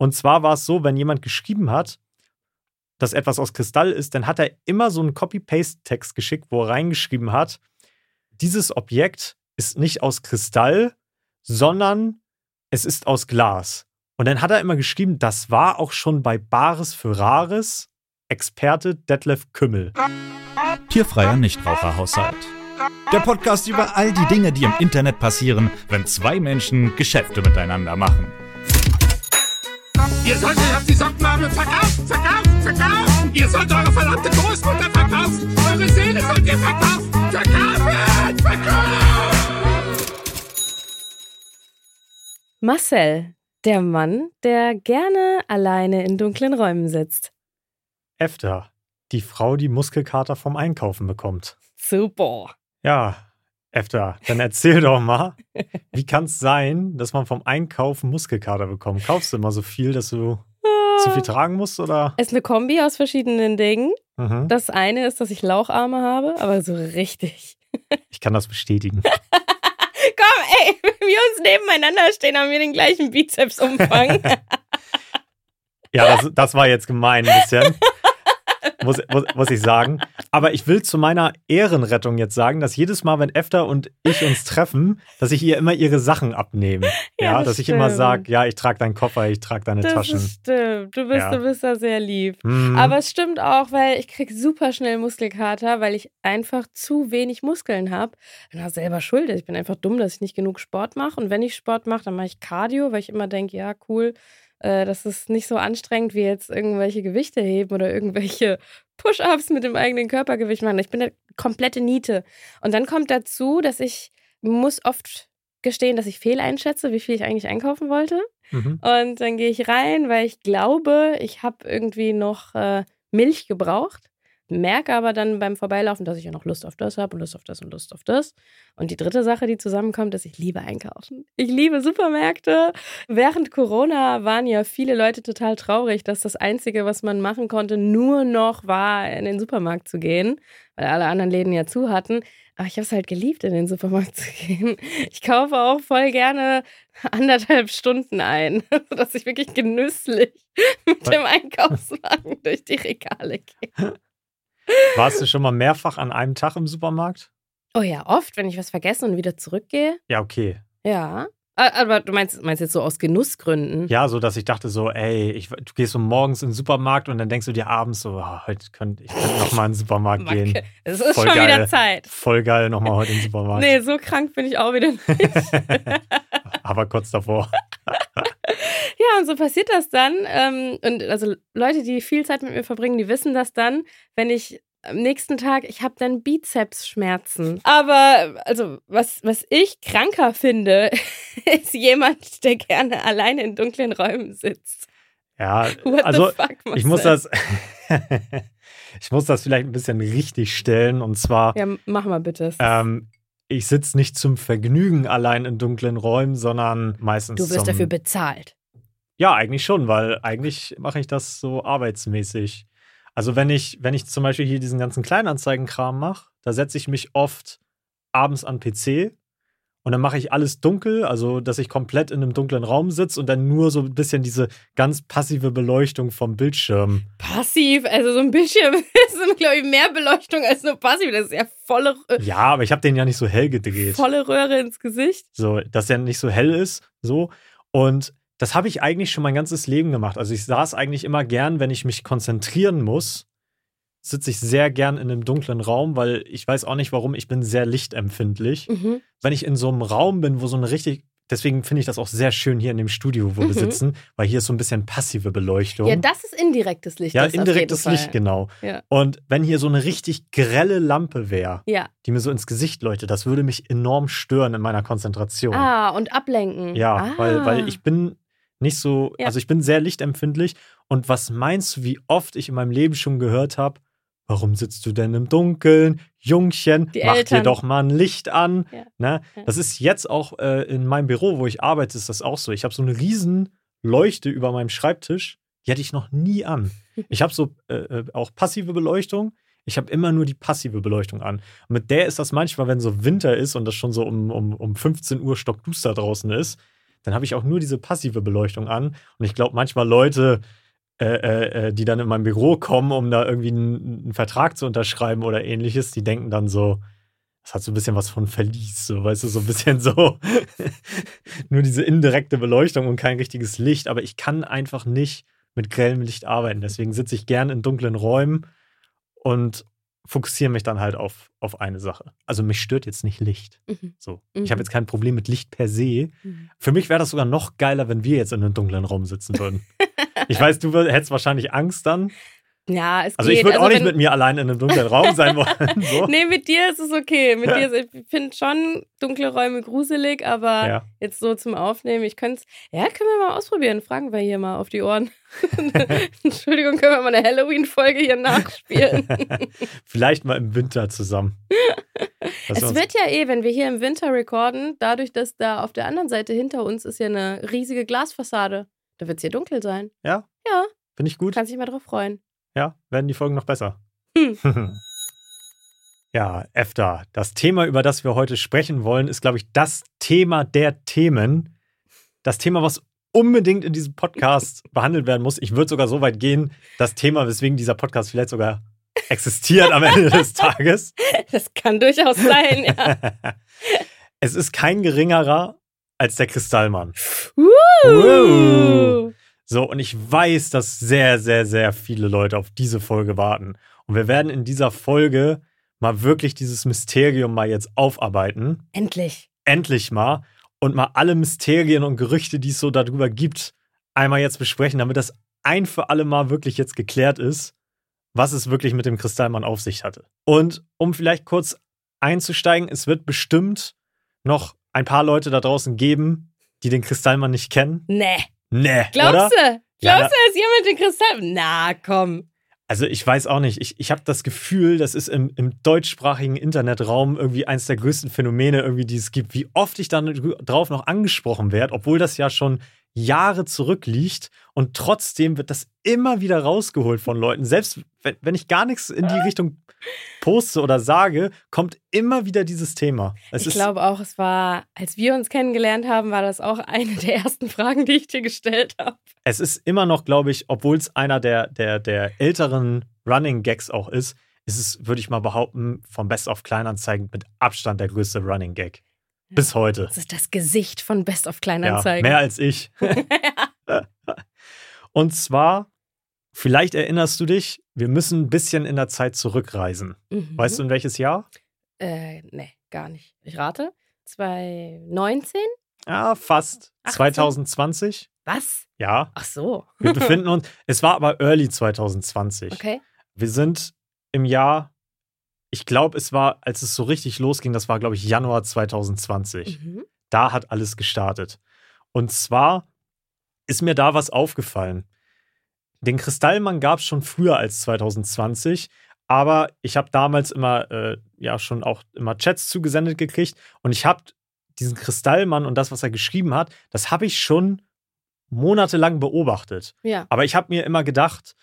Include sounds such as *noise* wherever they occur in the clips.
Und zwar war es so, wenn jemand geschrieben hat, dass etwas aus Kristall ist, dann hat er immer so einen Copy-Paste-Text geschickt, wo er reingeschrieben hat, dieses Objekt ist nicht aus Kristall, sondern es ist aus Glas. Und dann hat er immer geschrieben, das war auch schon bei Bares für Rares, Experte Detlef Kümmel. Tierfreier Nichtraucherhaushalt. Der Podcast über all die Dinge, die im Internet passieren, wenn zwei Menschen Geschäfte miteinander machen. Ihr solltet auf die Sockenmarmel verkaufen, verkaufen, verkaufen. Ihr sollt eure verdammte Großmutter verkaufen. Eure Seele sollt ihr verkaufen. Verkaufen, verkaufen. Marcel, der Mann, der gerne alleine in dunklen Räumen sitzt. Efter, die Frau, die Muskelkater vom Einkaufen bekommt. Super. Ja, Efter, dann erzähl doch mal, wie kann es sein, dass man vom Einkaufen Muskelkater bekommt? Kaufst du immer so viel, dass du zu viel tragen musst, oder? Es ist eine Kombi aus verschiedenen Dingen. Mhm. Das eine ist, dass ich Laucharme habe, aber so richtig. Ich kann das bestätigen. *laughs* Komm, ey, wenn wir uns nebeneinander stehen, haben wir den gleichen Bizepsumfang. *laughs* Ja, das, das war jetzt gemein ein bisschen. *laughs* Muss, muss, muss ich sagen. Aber ich will zu meiner Ehrenrettung jetzt sagen, dass jedes Mal, wenn Efter und ich uns treffen, dass ich ihr immer ihre Sachen abnehme. Ja, Ja, das dass ich immer stimmt. sage, ja, ich trage deinen Koffer, ich trage deine das Taschen. ist stimmt. Du bist, Ja. du bist da sehr lieb. Mhm. Aber es stimmt auch, weil ich krieg super schnell Muskelkater, weil ich einfach zu wenig Muskeln habe. Bin auch selber schuld. Ich bin einfach dumm, dass ich nicht genug Sport mache. Und wenn ich Sport mache, dann mache ich Cardio, weil ich immer denke, ja, cool, äh, das ist nicht so anstrengend wie jetzt irgendwelche Gewichte heben oder irgendwelche Push-ups mit dem eigenen Körpergewicht machen. Ich bin eine komplette Niete. Und dann kommt dazu, dass ich muss oft gestehen, dass ich fehleinschätze, wie viel ich eigentlich einkaufen wollte. Mhm. Und dann gehe ich rein, weil ich glaube, ich habe irgendwie noch äh, Milch gebraucht. Merke aber dann beim Vorbeilaufen, dass ich ja noch Lust auf das habe und Lust auf das und Lust auf das. Und die dritte Sache, die zusammenkommt, ist, ich liebe einkaufen. Ich liebe Supermärkte. Während Corona waren ja viele Leute total traurig, dass das Einzige, was man machen konnte, nur noch war, in den Supermarkt zu gehen, weil alle anderen Läden ja zu hatten. Aber ich habe es halt geliebt, in den Supermarkt *laughs* zu gehen. Ich kaufe auch voll gerne anderthalb Stunden ein, *laughs* sodass ich wirklich genüsslich mit dem Einkaufswagen *laughs* durch die Regale gehe. Warst du schon mal mehrfach an einem Tag im Supermarkt? Oh ja, oft, wenn ich was vergesse und wieder zurückgehe. Ja, okay. Ja. Aber du meinst, meinst jetzt so aus Genussgründen? Ja, so dass ich dachte so, ey, ich, du gehst so morgens in den Supermarkt und dann denkst du dir abends so, ah, heute könnte ich könnte noch mal in den Supermarkt gehen. Es ist Voll schon geil. wieder Zeit. Voll geil, noch mal heute in den Supermarkt. Nee, so krank bin ich auch wieder *laughs* nicht. Aber kurz davor. *laughs* Ja, und so passiert das dann. Ähm, und also Leute, die viel Zeit mit mir verbringen, die wissen das dann, wenn ich am nächsten Tag, ich habe dann Bizepsschmerzen. Aber also was, was ich kranker finde, *laughs* ist jemand, der gerne alleine in dunklen Räumen sitzt. Ja, *laughs* What also fuck, ich muss das, *laughs* ich muss das vielleicht ein bisschen richtig stellen und zwar, Ja, mach mal bitte. ähm, ich sitze nicht zum Vergnügen allein in dunklen Räumen, sondern meistens du wirst dafür bezahlt. Ja, eigentlich schon, weil eigentlich mache ich das so arbeitsmäßig. Also wenn ich, wenn ich zum Beispiel hier diesen ganzen Kleinanzeigenkram mache, da setze ich mich oft abends an PC und dann mache ich alles dunkel, also dass ich komplett in einem dunklen Raum sitze und dann nur so ein bisschen diese ganz passive Beleuchtung vom Bildschirm. Passiv, also so ein Bildschirm *laughs* ist, glaube ich, mehr Beleuchtung als nur passiv. Das ist ja volle, äh, Ja, aber ich habe den ja nicht so hell gedreht. volle Röhre ins Gesicht. So, dass der nicht so hell ist, so. Und das habe ich eigentlich schon mein ganzes Leben gemacht. Also ich saß eigentlich immer gern, wenn ich mich konzentrieren muss, sitze ich sehr gern in einem dunklen Raum, weil ich weiß auch nicht warum, ich bin sehr lichtempfindlich. Mhm. Wenn ich in so einem Raum bin, wo so eine richtig deswegen finde ich das auch sehr schön hier in dem Studio, wo wir Mhm. sitzen, weil hier ist so ein bisschen passive Beleuchtung. Ja, das ist indirektes Licht. Ja, indirektes Licht, genau. Ja. Und wenn hier so eine richtig grelle Lampe wäre, Ja. die mir so ins Gesicht leuchtet, das würde mich enorm stören in meiner Konzentration. Ah, und ablenken. Ja, ah. weil, weil ich bin nicht so, Ja. also ich bin sehr lichtempfindlich. Und was meinst du, wie oft ich in meinem Leben schon gehört habe, warum sitzt du denn im Dunkeln? Jungchen, Die mach dir Eltern. doch mal ein Licht an. Ja. Ne? Das ist jetzt auch äh, in meinem Büro, wo ich arbeite, ist das auch so. Ich habe so eine riesen Leuchte über meinem Schreibtisch, die hatte ich noch nie an. *laughs* Ich habe so äh, äh, auch passive Beleuchtung. Ich habe immer nur die passive Beleuchtung an. Und mit der ist das manchmal, wenn so Winter ist und das schon so um, um, um 15 Uhr stockduster draußen ist, dann habe ich auch nur diese passive Beleuchtung an. Und ich glaube, manchmal Leute, äh, äh, äh, die dann in mein Büro kommen, um da irgendwie einen, Vertrag zu unterschreiben oder ähnliches, die denken dann so, das hat so ein bisschen was von Verlies, so, weißt du, so ein bisschen so *laughs* nur diese indirekte Beleuchtung und kein richtiges Licht. Aber ich kann einfach nicht mit grellem Licht arbeiten. Deswegen sitze ich gern in dunklen Räumen und fokussiere mich dann halt auf, auf eine Sache. Also mich stört jetzt nicht Licht. Mhm. So. Mhm. Ich habe jetzt kein Problem mit Licht per se. Mhm. Für mich wäre das sogar noch geiler, wenn wir jetzt in einem dunklen Raum sitzen würden. *laughs* ich weiß, du hättest wahrscheinlich Angst dann. Ja, es Also geht. ich würde auch nicht mit mir allein in einem dunklen Raum sein wollen. *laughs* So. Nee, mit dir ist es okay. Mit dir ist, ich finde schon dunkle Räume gruselig, aber Ja. jetzt so zum Aufnehmen, ich könnte es. Ja, können wir mal ausprobieren. Fragen wir hier mal auf die Ohren. *laughs* Entschuldigung, können wir mal eine Halloween-Folge hier nachspielen? *laughs* Vielleicht mal im Winter zusammen. Wir es uns- wird ja eh, wenn wir hier im Winter recorden, dadurch, dass da auf der anderen Seite hinter uns ist ja eine riesige Glasfassade. Da wird es hier dunkel sein. Ja? Ja. Finde ich gut. Kannst dich mal drauf freuen. Ja, werden die Folgen noch besser. Hm. *laughs* ja, EFTA. Das Thema, über das wir heute sprechen wollen, ist, glaube ich, das Thema der Themen. Das Thema, was unbedingt in diesem Podcast *laughs* behandelt werden muss. Ich würde sogar so weit gehen, das Thema, weswegen dieser Podcast vielleicht sogar existiert am Ende des *laughs* Tages. Das kann durchaus sein, ja. es ist kein geringerer als der Kristallmann. Uh. So, und ich weiß, dass sehr, sehr, sehr viele Leute auf diese Folge warten. Und wir werden in dieser Folge mal wirklich dieses Mysterium mal jetzt aufarbeiten. Endlich. Endlich mal. Und mal alle Mysterien und Gerüchte, die es so darüber gibt, einmal jetzt besprechen, damit das ein für alle Mal wirklich jetzt geklärt ist, was es wirklich mit dem Kristallmann auf sich hatte. Und um vielleicht kurz einzusteigen, es wird bestimmt noch ein paar Leute da draußen geben, die den Kristallmann nicht kennen. Nee. Nee, Glaubst oder? du? Ja, Glaubst du, dass jemand den Kristall. Na, komm. Also ich weiß auch nicht. Ich, ich habe das Gefühl, das ist im, im deutschsprachigen Internetraum irgendwie eines der größten Phänomene, irgendwie, die es gibt. Wie oft ich dann drauf noch angesprochen werde, obwohl das ja schon Jahre zurückliegt und trotzdem wird das immer wieder rausgeholt von Leuten. Selbst wenn, wenn ich gar nichts in die Richtung poste oder sage, kommt immer wieder dieses Thema. Es ich glaube auch, es war, als wir uns kennengelernt haben, war das auch eine der ersten *laughs* Fragen, die ich dir gestellt habe. es ist immer noch, glaube ich, obwohl es einer der, der, der älteren Running Gags auch ist, ist es, würde ich mal behaupten, vom Best of Kleinanzeigen mit Abstand der größte Running Gag. Bis heute. Das ist das Gesicht von Best of Ja, Kleinanzeigen. mehr als ich. *laughs* *laughs* Und zwar, vielleicht erinnerst du dich, wir müssen ein bisschen in der Zeit zurückreisen. Mhm. Weißt du, in welches Jahr? Äh, nee, gar nicht. Ich rate. 2019? Ja, fast. 18? 2020. Was? Ja, Ach so. wir befinden *laughs* uns, es war aber early 2020. Okay. Wir sind im Jahr, ich glaube, es war, als es so richtig losging, das war, glaube ich, Januar 2020. Mhm. Da hat alles gestartet. Und zwar ist mir da was aufgefallen. Den Kristallmann gab es schon früher als 2020, aber ich habe damals immer, äh, ja, schon auch immer Chats zugesendet gekriegt und ich habe diesen Kristallmann und das, was er geschrieben hat, das habe ich schon monatelang beobachtet. Ja. Aber ich habe mir immer gedacht,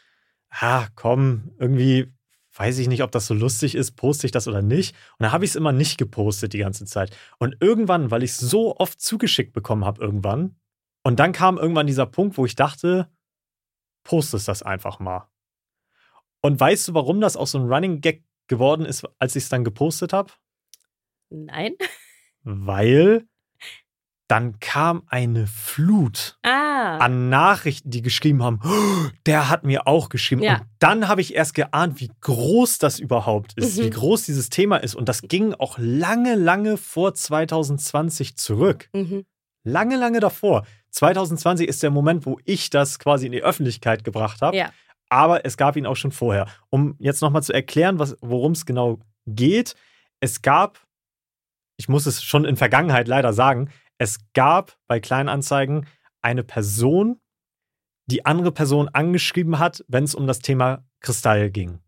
ah, komm, irgendwie weiß ich nicht, ob das so lustig ist, poste ich das oder nicht. Und dann habe ich es immer nicht gepostet die ganze Zeit. Und irgendwann, weil ich es so oft zugeschickt bekommen habe, irgendwann, und dann kam irgendwann dieser Punkt, wo ich dachte, postest das einfach mal. Und weißt du, warum das auch so ein Running Gag geworden ist, als ich es dann gepostet habe? Nein. Weil dann kam eine Flut Ah. an Nachrichten, die geschrieben haben, "Oh, der hat mir auch geschrieben. Ja. Und dann habe ich erst geahnt, wie groß das überhaupt ist, Mhm. wie groß dieses Thema ist. Und das ging auch lange, lange vor 2020 zurück. Mhm. lange, lange davor. 2020 ist der Moment, wo ich das quasi in die Öffentlichkeit gebracht habe. Ja. Aber es gab ihn auch schon vorher. Um jetzt nochmal zu erklären, worum es genau geht. Es gab, ich muss es schon in Vergangenheit leider sagen, es gab bei Kleinanzeigen eine Person, die andere Person angeschrieben hat, wenn es um das Thema Kristall ging.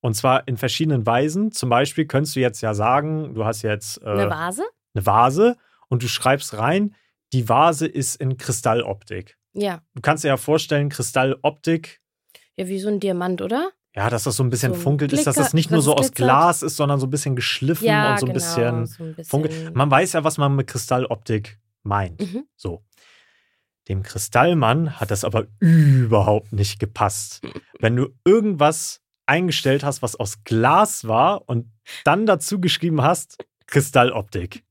Und zwar in verschiedenen Weisen. Zum Beispiel könntest du jetzt ja sagen, du hast jetzt äh, Eine Vase? eine Vase und du schreibst rein, die Vase ist in Kristalloptik. Ja. Du kannst dir ja vorstellen, Kristalloptik, Ja, wie so ein Diamant, oder? Ja, dass das so ein bisschen So funkelt ist, dass Glicker- das nicht nur so aus glitzert. Glas ist, sondern so ein bisschen geschliffen Ja, und so ein genau, bisschen so ein bisschen. funkelt. Man weiß ja, was man mit Kristalloptik meint. Mhm. So. Dem Kristallmann hat das aber überhaupt nicht gepasst. Wenn du irgendwas eingestellt hast, was aus Glas war und dann dazu geschrieben hast, Kristalloptik.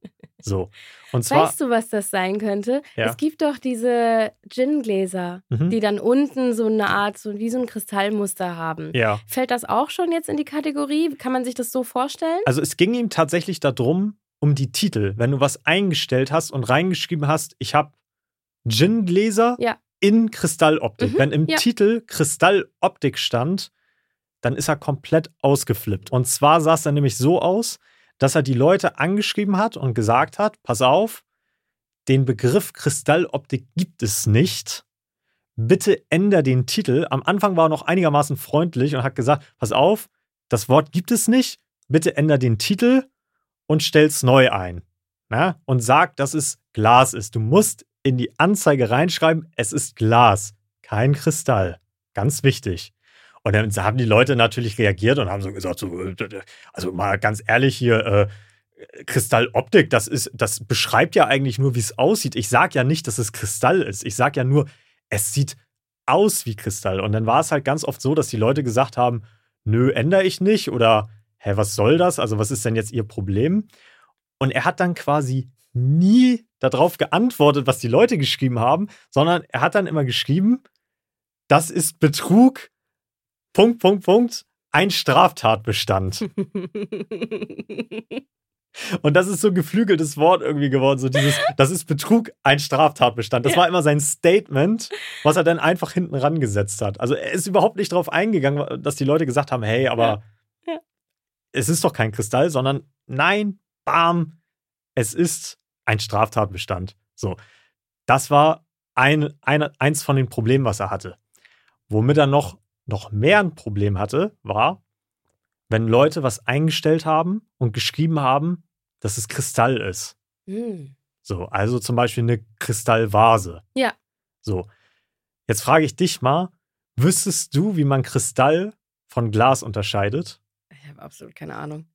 So. Und zwar. Weißt du, was das sein könnte? Ja. Es gibt doch diese Gin-Gläser, Mhm. die dann unten so eine Art, so wie so ein Kristallmuster haben. ja. Fällt das auch schon jetzt in die Kategorie? Kann man sich das so vorstellen? Also es ging ihm tatsächlich darum, um die Titel. Wenn du was eingestellt hast und reingeschrieben hast, ich habe Gin-Gläser Ja. in Kristalloptik. Mhm, Wenn im. Titel Kristalloptik stand, dann ist er komplett ausgeflippt. Und zwar sah es dann nämlich so aus, dass er die Leute angeschrieben hat und gesagt hat, pass auf, den Begriff Kristalloptik gibt es nicht. Bitte änder den Titel. Am Anfang war er noch einigermaßen freundlich und hat gesagt, pass auf, das Wort gibt es nicht. Bitte änder den Titel und stell's neu ein. Na? Und sag, dass es Glas ist. Du musst in die Anzeige reinschreiben, es ist Glas, kein Kristall. Ganz wichtig. Und dann haben die Leute natürlich reagiert und haben so gesagt, so, äh, also mal ganz ehrlich hier, äh, Kristalloptik, das ist, das beschreibt ja eigentlich nur, wie es aussieht. Ich sage ja nicht, dass es Kristall ist. Ich sage ja nur, es sieht aus wie Kristall. Und dann war es halt ganz oft so, dass die Leute gesagt haben, nö, ändere ich nicht oder hä, was soll das? Also was ist denn jetzt ihr Problem? Und er hat dann quasi nie darauf geantwortet, was die Leute geschrieben haben, sondern er hat dann immer geschrieben, das ist Betrug, Punkt, Punkt, Punkt, ein Straftatbestand. *laughs* Und das ist so ein geflügeltes Wort irgendwie geworden, so dieses, das ist Betrug, ein Straftatbestand. Das war immer sein Statement, was er dann einfach hinten rangesetzt hat. Also er ist überhaupt nicht darauf eingegangen, dass die Leute gesagt haben, hey, aber Ja. Ja. es ist doch kein Kristall, sondern nein, bam, es ist ein Straftatbestand. So, das war ein, ein, eins von den Problemen, was er hatte. Womit er noch, noch mehr ein Problem hatte, war, wenn Leute was eingestellt haben und geschrieben haben, dass es Kristall ist. Hm. So, also zum Beispiel eine Kristallvase. Ja. So, jetzt frage ich dich mal, wüsstest du, wie man Kristall von Glas unterscheidet? Ich habe absolut keine Ahnung.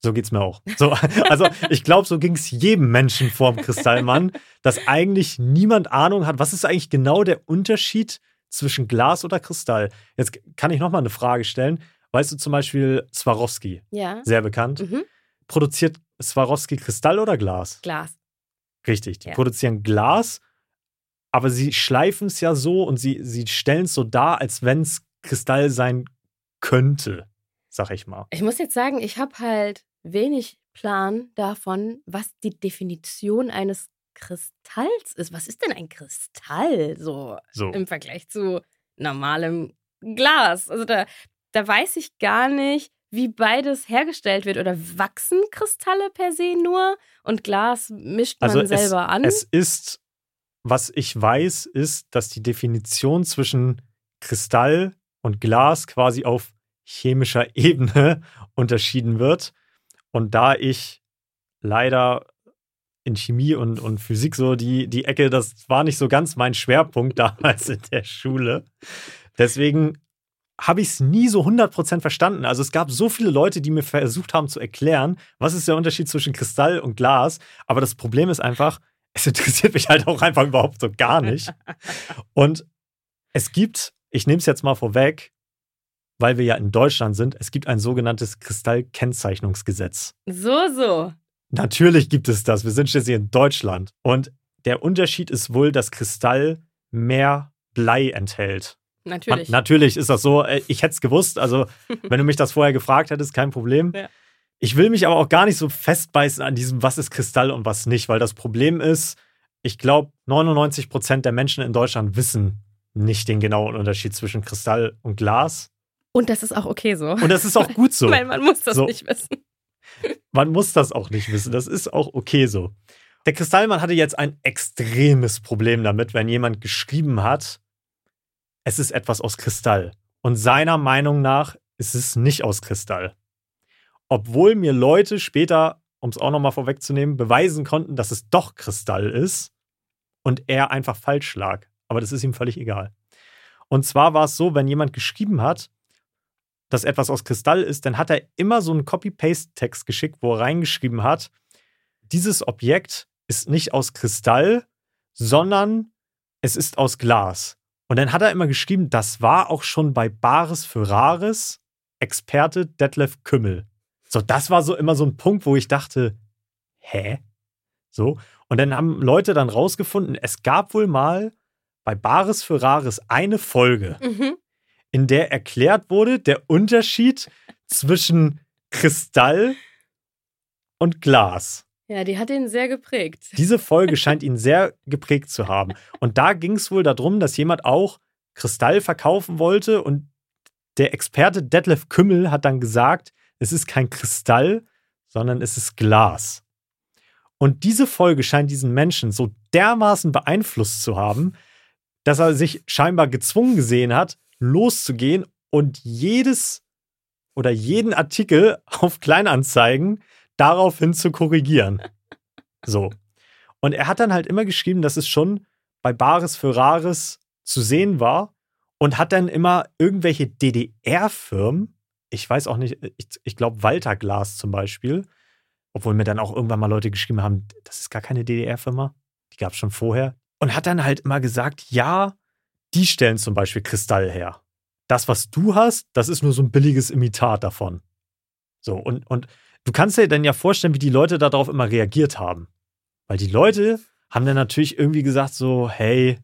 So geht's mir auch. So, *laughs* also ich glaube, so ging es jedem Menschen vorm Kristallmann, dass eigentlich niemand Ahnung hat, was ist eigentlich genau der Unterschied zwischen Glas oder Kristall. Jetzt kann ich noch mal eine Frage stellen. Weißt du zum Beispiel Swarovski, Ja. sehr bekannt, Mhm. produziert Swarovski Kristall oder Glas? Glas. Richtig, die Ja. produzieren Glas, aber sie schleifen es ja so und sie, sie stellen es so dar, als wenn es Kristall sein könnte, sag ich mal. Ich muss jetzt sagen, ich habe halt wenig Plan davon, was die Definition eines Kristalls ist. Was ist denn ein Kristall so So. im Vergleich zu normalem Glas? Also da, da weiß ich gar nicht, wie beides hergestellt wird. Oder wachsen Kristalle per se nur und Glas mischt man Also es, selber an? es ist, was ich weiß, ist, dass die Definition zwischen Kristall und Glas quasi auf chemischer *laughs* Ebene unterschieden wird. Und da ich leider in Chemie und, und Physik so die, die Ecke, das war nicht so ganz mein Schwerpunkt *laughs* damals in der Schule. Deswegen habe ich es nie so 100% verstanden. Also es gab so viele Leute, die mir versucht haben zu erklären, was ist der Unterschied zwischen Kristall und Glas. Aber das Problem ist einfach, es interessiert mich halt auch einfach überhaupt so gar nicht. Und es gibt, ich nehme es jetzt mal vorweg, weil wir ja in Deutschland sind, es gibt ein sogenanntes Kristallkennzeichnungsgesetz. so, so. Natürlich gibt es das. Wir sind schließlich in Deutschland. Und der Unterschied ist wohl, dass Kristall mehr Blei enthält. Natürlich. Na, natürlich ist das so. Äh, Ich hätte es gewusst. Also, *laughs* wenn du mich das vorher gefragt hättest, kein Problem. Ja. Ich will mich aber auch gar nicht so festbeißen an diesem, was ist Kristall und was nicht, weil das Problem ist, ich glaube, 99 Prozent der Menschen in Deutschland wissen nicht den genauen Unterschied zwischen Kristall und Glas. Und das ist auch okay so. Und das ist auch gut so. *laughs* Weil man muss das So. nicht wissen. Man muss das auch nicht wissen. Das ist auch okay so. Der Kristallmann hatte jetzt ein extremes Problem damit, wenn jemand geschrieben hat, es ist etwas aus Kristall. Und seiner Meinung nach ist es nicht aus Kristall. Obwohl mir Leute später, um es auch nochmal vorwegzunehmen, beweisen konnten, dass es doch Kristall ist und er einfach falsch lag. Aber das ist ihm völlig egal. Und zwar war es so, wenn jemand geschrieben hat, dass etwas aus Kristall ist, dann hat er immer so einen Copy-Paste-Text geschickt, wo er reingeschrieben hat, dieses Objekt ist nicht aus Kristall, sondern es ist aus Glas. Und dann hat er immer geschrieben, das war auch schon bei Bares für Rares Experte Detlef Kümmel. So, das war so immer so ein Punkt, wo ich dachte, hä? So. Und dann haben Leute dann rausgefunden, es gab wohl mal bei Bares für Rares eine Folge, Mhm. In der erklärt wurde, der Unterschied zwischen Kristall und Glas. Ja, die hat ihn sehr geprägt. Diese Folge *laughs* scheint ihn sehr geprägt zu haben. Und da ging es wohl darum, dass jemand auch Kristall verkaufen wollte und der Experte Detlef Kümmel hat dann gesagt, es ist kein Kristall, sondern es ist Glas. Und diese Folge scheint diesen Menschen so dermaßen beeinflusst zu haben, dass er sich scheinbar gezwungen gesehen hat, loszugehen und jedes oder jeden Artikel *laughs* auf Kleinanzeigen daraufhin zu korrigieren. So. Und er hat dann halt immer geschrieben, dass es schon bei Bares für Rares zu sehen war und hat dann immer irgendwelche DDR-Firmen, ich weiß auch nicht, ich, ich glaube Walter Glas zum Beispiel, obwohl mir dann auch irgendwann mal Leute geschrieben haben, das ist gar keine DDR-Firma, die gab es schon vorher. Und hat dann halt immer gesagt, ja, die stellen zum Beispiel Kristall her. Das, was du hast, das ist nur so ein billiges Imitat davon. So, und, und du kannst dir dann ja vorstellen, wie die Leute darauf immer reagiert haben. Weil die Leute haben dann natürlich irgendwie gesagt, so, hey,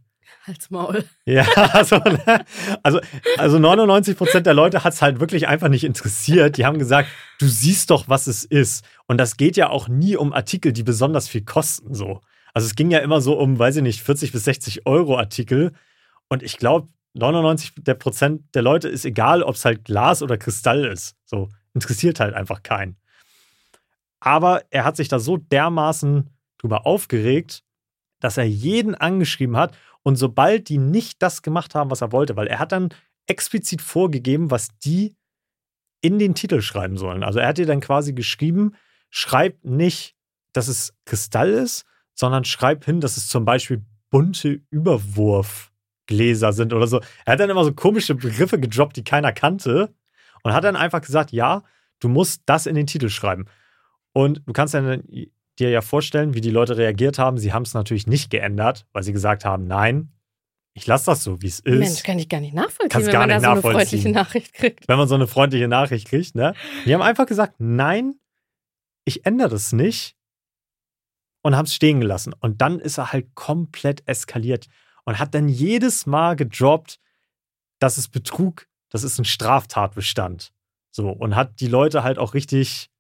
Halt's Maul. ja, also, ne? also, also 99 Prozent der Leute hat es halt wirklich einfach nicht interessiert. Die haben gesagt, du siehst doch, was es ist. Und das geht ja auch nie um Artikel, die besonders viel kosten. So. Also es ging ja immer so um, weiß ich nicht, 40 bis 60 Euro Artikel. Und ich glaube, 99 der Prozent der Leute ist egal, ob es halt Glas oder Kristall ist. So interessiert halt einfach keinen. Aber er hat sich da so dermaßen drüber aufgeregt, dass er jeden angeschrieben hat und sobald die nicht das gemacht haben, was er wollte, weil er hat dann explizit vorgegeben, was die in den Titel schreiben sollen. Also er hat dir dann quasi geschrieben, schreib nicht, dass es Kristall ist, sondern schreib hin, dass es zum Beispiel bunte Überwurfgläser sind oder so. Er hat dann immer so komische Begriffe gedroppt, die keiner kannte und hat dann einfach gesagt, ja, du musst das in den Titel schreiben. Und du kannst dann dir ja vorstellen, wie die Leute reagiert haben. Sie haben es natürlich nicht geändert, weil sie gesagt haben, nein, ich lasse das so, wie es ist. Mensch, kann ich gar nicht nachvollziehen, Kannst wenn gar man da nicht so eine freundliche Nachricht kriegt. Wenn man so eine freundliche Nachricht kriegt, ne? Die haben einfach gesagt, nein, ich ändere das nicht und haben es stehen gelassen. Und dann ist er halt komplett eskaliert und hat dann jedes Mal gedroppt, dass es Betrug, das ist ein Straftatbestand. So, und hat die Leute halt auch richtig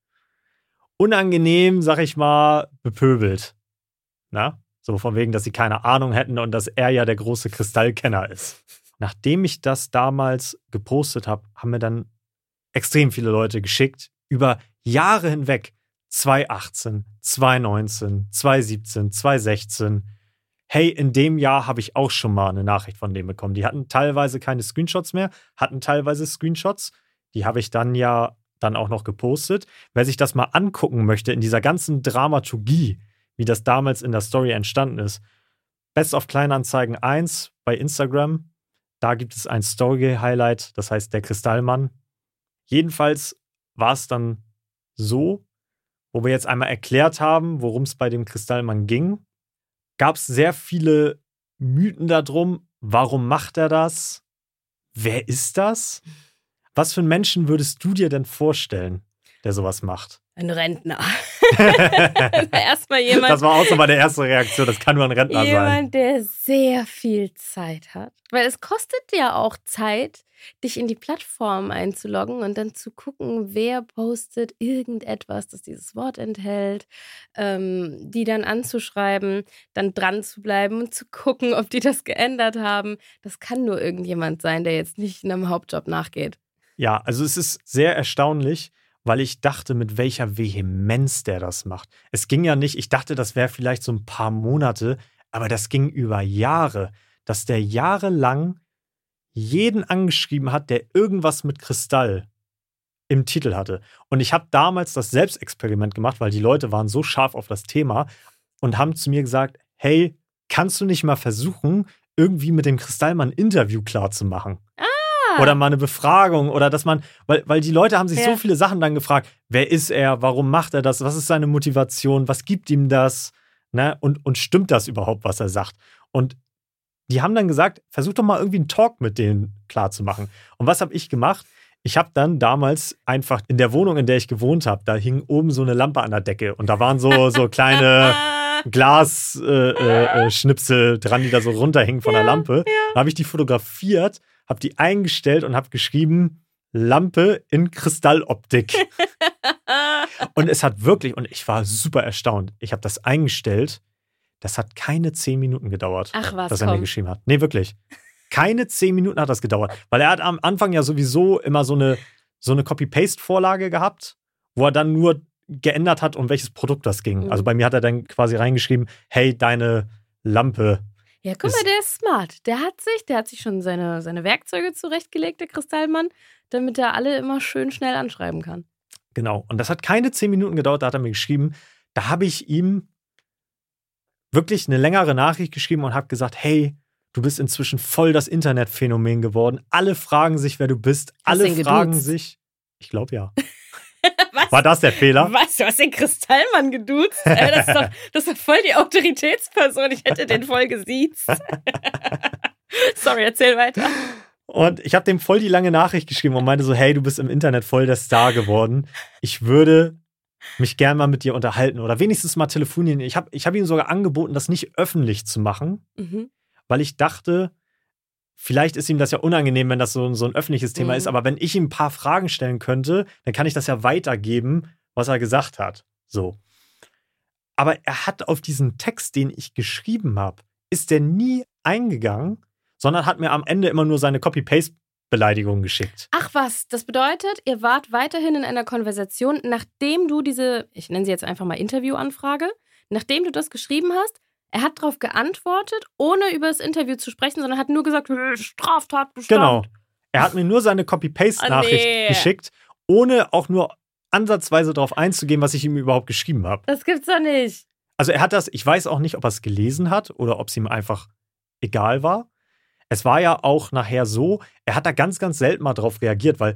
unangenehm, sag ich mal, bepöbelt. Na? So von wegen, dass sie keine Ahnung hätten und dass er ja der große Kristallkenner ist. Nachdem ich das damals gepostet habe, haben mir dann extrem viele Leute geschickt, über Jahre hinweg. 2018, 2019, 2017, 2016. Hey, in dem Jahr habe ich auch schon mal eine Nachricht von dem bekommen. Die hatten teilweise keine Screenshots mehr, hatten teilweise Screenshots. Die habe ich dann ja dann auch noch gepostet. Wer sich das mal angucken möchte in dieser ganzen Dramaturgie, wie das damals in der Story entstanden ist. Best of Kleinanzeigen 1 bei Instagram. Da gibt es ein Story-Highlight, das heißt der Kristallmann. Jedenfalls war es dann so, wo wir jetzt einmal erklärt haben, worum es bei dem Kristallmann ging, gab es sehr viele Mythen darum. Warum macht er das? Wer ist das? Was für einen Menschen würdest du dir denn vorstellen, der sowas macht? Ein Rentner. *laughs* *laughs* Erstmal jemand. Das war auch so meine erste Reaktion. Das kann nur ein Rentner sein. Jemand, der sehr viel Zeit hat. Weil es kostet ja auch Zeit, dich in die Plattform einzuloggen und dann zu gucken, wer postet irgendetwas, das dieses Wort enthält, ähm, die dann anzuschreiben, dann dran zu bleiben und zu *laughs* gucken, ob die das geändert haben. Das kann nur irgendjemand sein, der jetzt nicht einem Hauptjob nachgeht. Ja, also es ist sehr erstaunlich, weil ich dachte, mit welcher Vehemenz der das macht. Es ging ja nicht, ich dachte, das wäre vielleicht so ein paar Monate, aber das ging über Jahre, dass der jahrelang jeden angeschrieben hat, der irgendwas mit Kristall im Titel hatte. Und ich habe damals das Selbstexperiment gemacht, weil die Leute waren so scharf auf das Thema und haben zu mir gesagt, hey, kannst du nicht mal versuchen, irgendwie mit dem Kristallmann ein Interview klarzumachen? Ah, oder mal eine Befragung oder dass man, weil, weil die Leute haben sich Ja. so viele Sachen dann gefragt, wer ist er, warum macht er das, was ist seine Motivation, was gibt ihm das, ne? Und, und stimmt das überhaupt, was er sagt? Und die haben dann gesagt, versuch doch mal irgendwie einen Talk mit denen klarzumachen. Und was habe ich gemacht? Ich habe dann damals einfach in der Wohnung, in der ich gewohnt habe, da hing oben so eine Lampe an der Decke und da waren so, so *laughs* kleine Glasschnipsel äh, äh, Schnipsel dran, die da so runterhingen von der Lampe. Da habe ich die fotografiert, habe die eingestellt und habe geschrieben, Lampe in Kristalloptik. *laughs* und es hat wirklich, und ich war super erstaunt, ich habe das eingestellt, das hat keine zehn Minuten gedauert, Ach was, dass er mir komm. geschrieben hat. Nee, wirklich. Keine zehn Minuten hat das gedauert, weil er hat am Anfang ja sowieso immer so eine, so eine Copy-Paste-Vorlage gehabt, wo er dann nur geändert hat, um welches Produkt das ging. Mhm. Also bei mir hat er dann quasi reingeschrieben, hey, deine Lampe. Ja, guck mal, der ist smart. Der hat sich, der hat sich schon seine, seine Werkzeuge zurechtgelegt, der Kristallmann, damit er alle immer schön schnell anschreiben kann. Genau. Und das hat keine zehn Minuten gedauert, da hat er mir geschrieben. Da habe ich ihm wirklich eine längere Nachricht geschrieben und habe gesagt, hey, du bist inzwischen voll das Internetphänomen geworden. Alle fragen sich, wer du bist. Hast Alle fragen geduzt? sich. Ich glaube ja. *laughs* Was? War das der Fehler? Was? Du hast den Kristallmann geduzt? Ey, das, ist doch, *laughs* das ist doch voll die Autoritätsperson. Ich hätte den voll gesiezt. *laughs* Sorry, erzähl weiter. Und ich habe dem voll die lange Nachricht geschrieben und meinte so, hey, du bist im Internet voll der Star geworden. Ich würde mich gern mal mit dir unterhalten oder wenigstens mal telefonieren. Ich habe ich hab ihm sogar angeboten, das nicht öffentlich zu machen, Mhm. weil ich dachte, vielleicht ist ihm das ja unangenehm, wenn das so, so ein öffentliches Thema Mhm. ist. Aber wenn ich ihm ein paar Fragen stellen könnte, dann kann ich das ja weitergeben, was er gesagt hat. So. Aber er hat auf diesen Text, den ich geschrieben habe, ist der nie eingegangen, sondern hat mir am Ende immer nur seine Copy-Paste-Beleidigung geschickt. Ach was, das bedeutet, ihr wart weiterhin in einer Konversation, nachdem du diese, ich nenne sie jetzt einfach mal Interviewanfrage, nachdem du das geschrieben hast, er hat darauf geantwortet, ohne über das Interview zu sprechen, sondern hat nur gesagt, "Äh, Straftatbestand. Genau. Er hat mir nur seine Copy-Paste-Nachricht Oh, nee. geschickt, ohne auch nur ansatzweise darauf einzugehen, was ich ihm überhaupt geschrieben habe. Das gibt's doch nicht. Also er hat das, ich weiß auch nicht, ob er es gelesen hat oder ob es ihm einfach egal war. Es war ja auch nachher so, er hat da ganz, ganz selten mal drauf reagiert, weil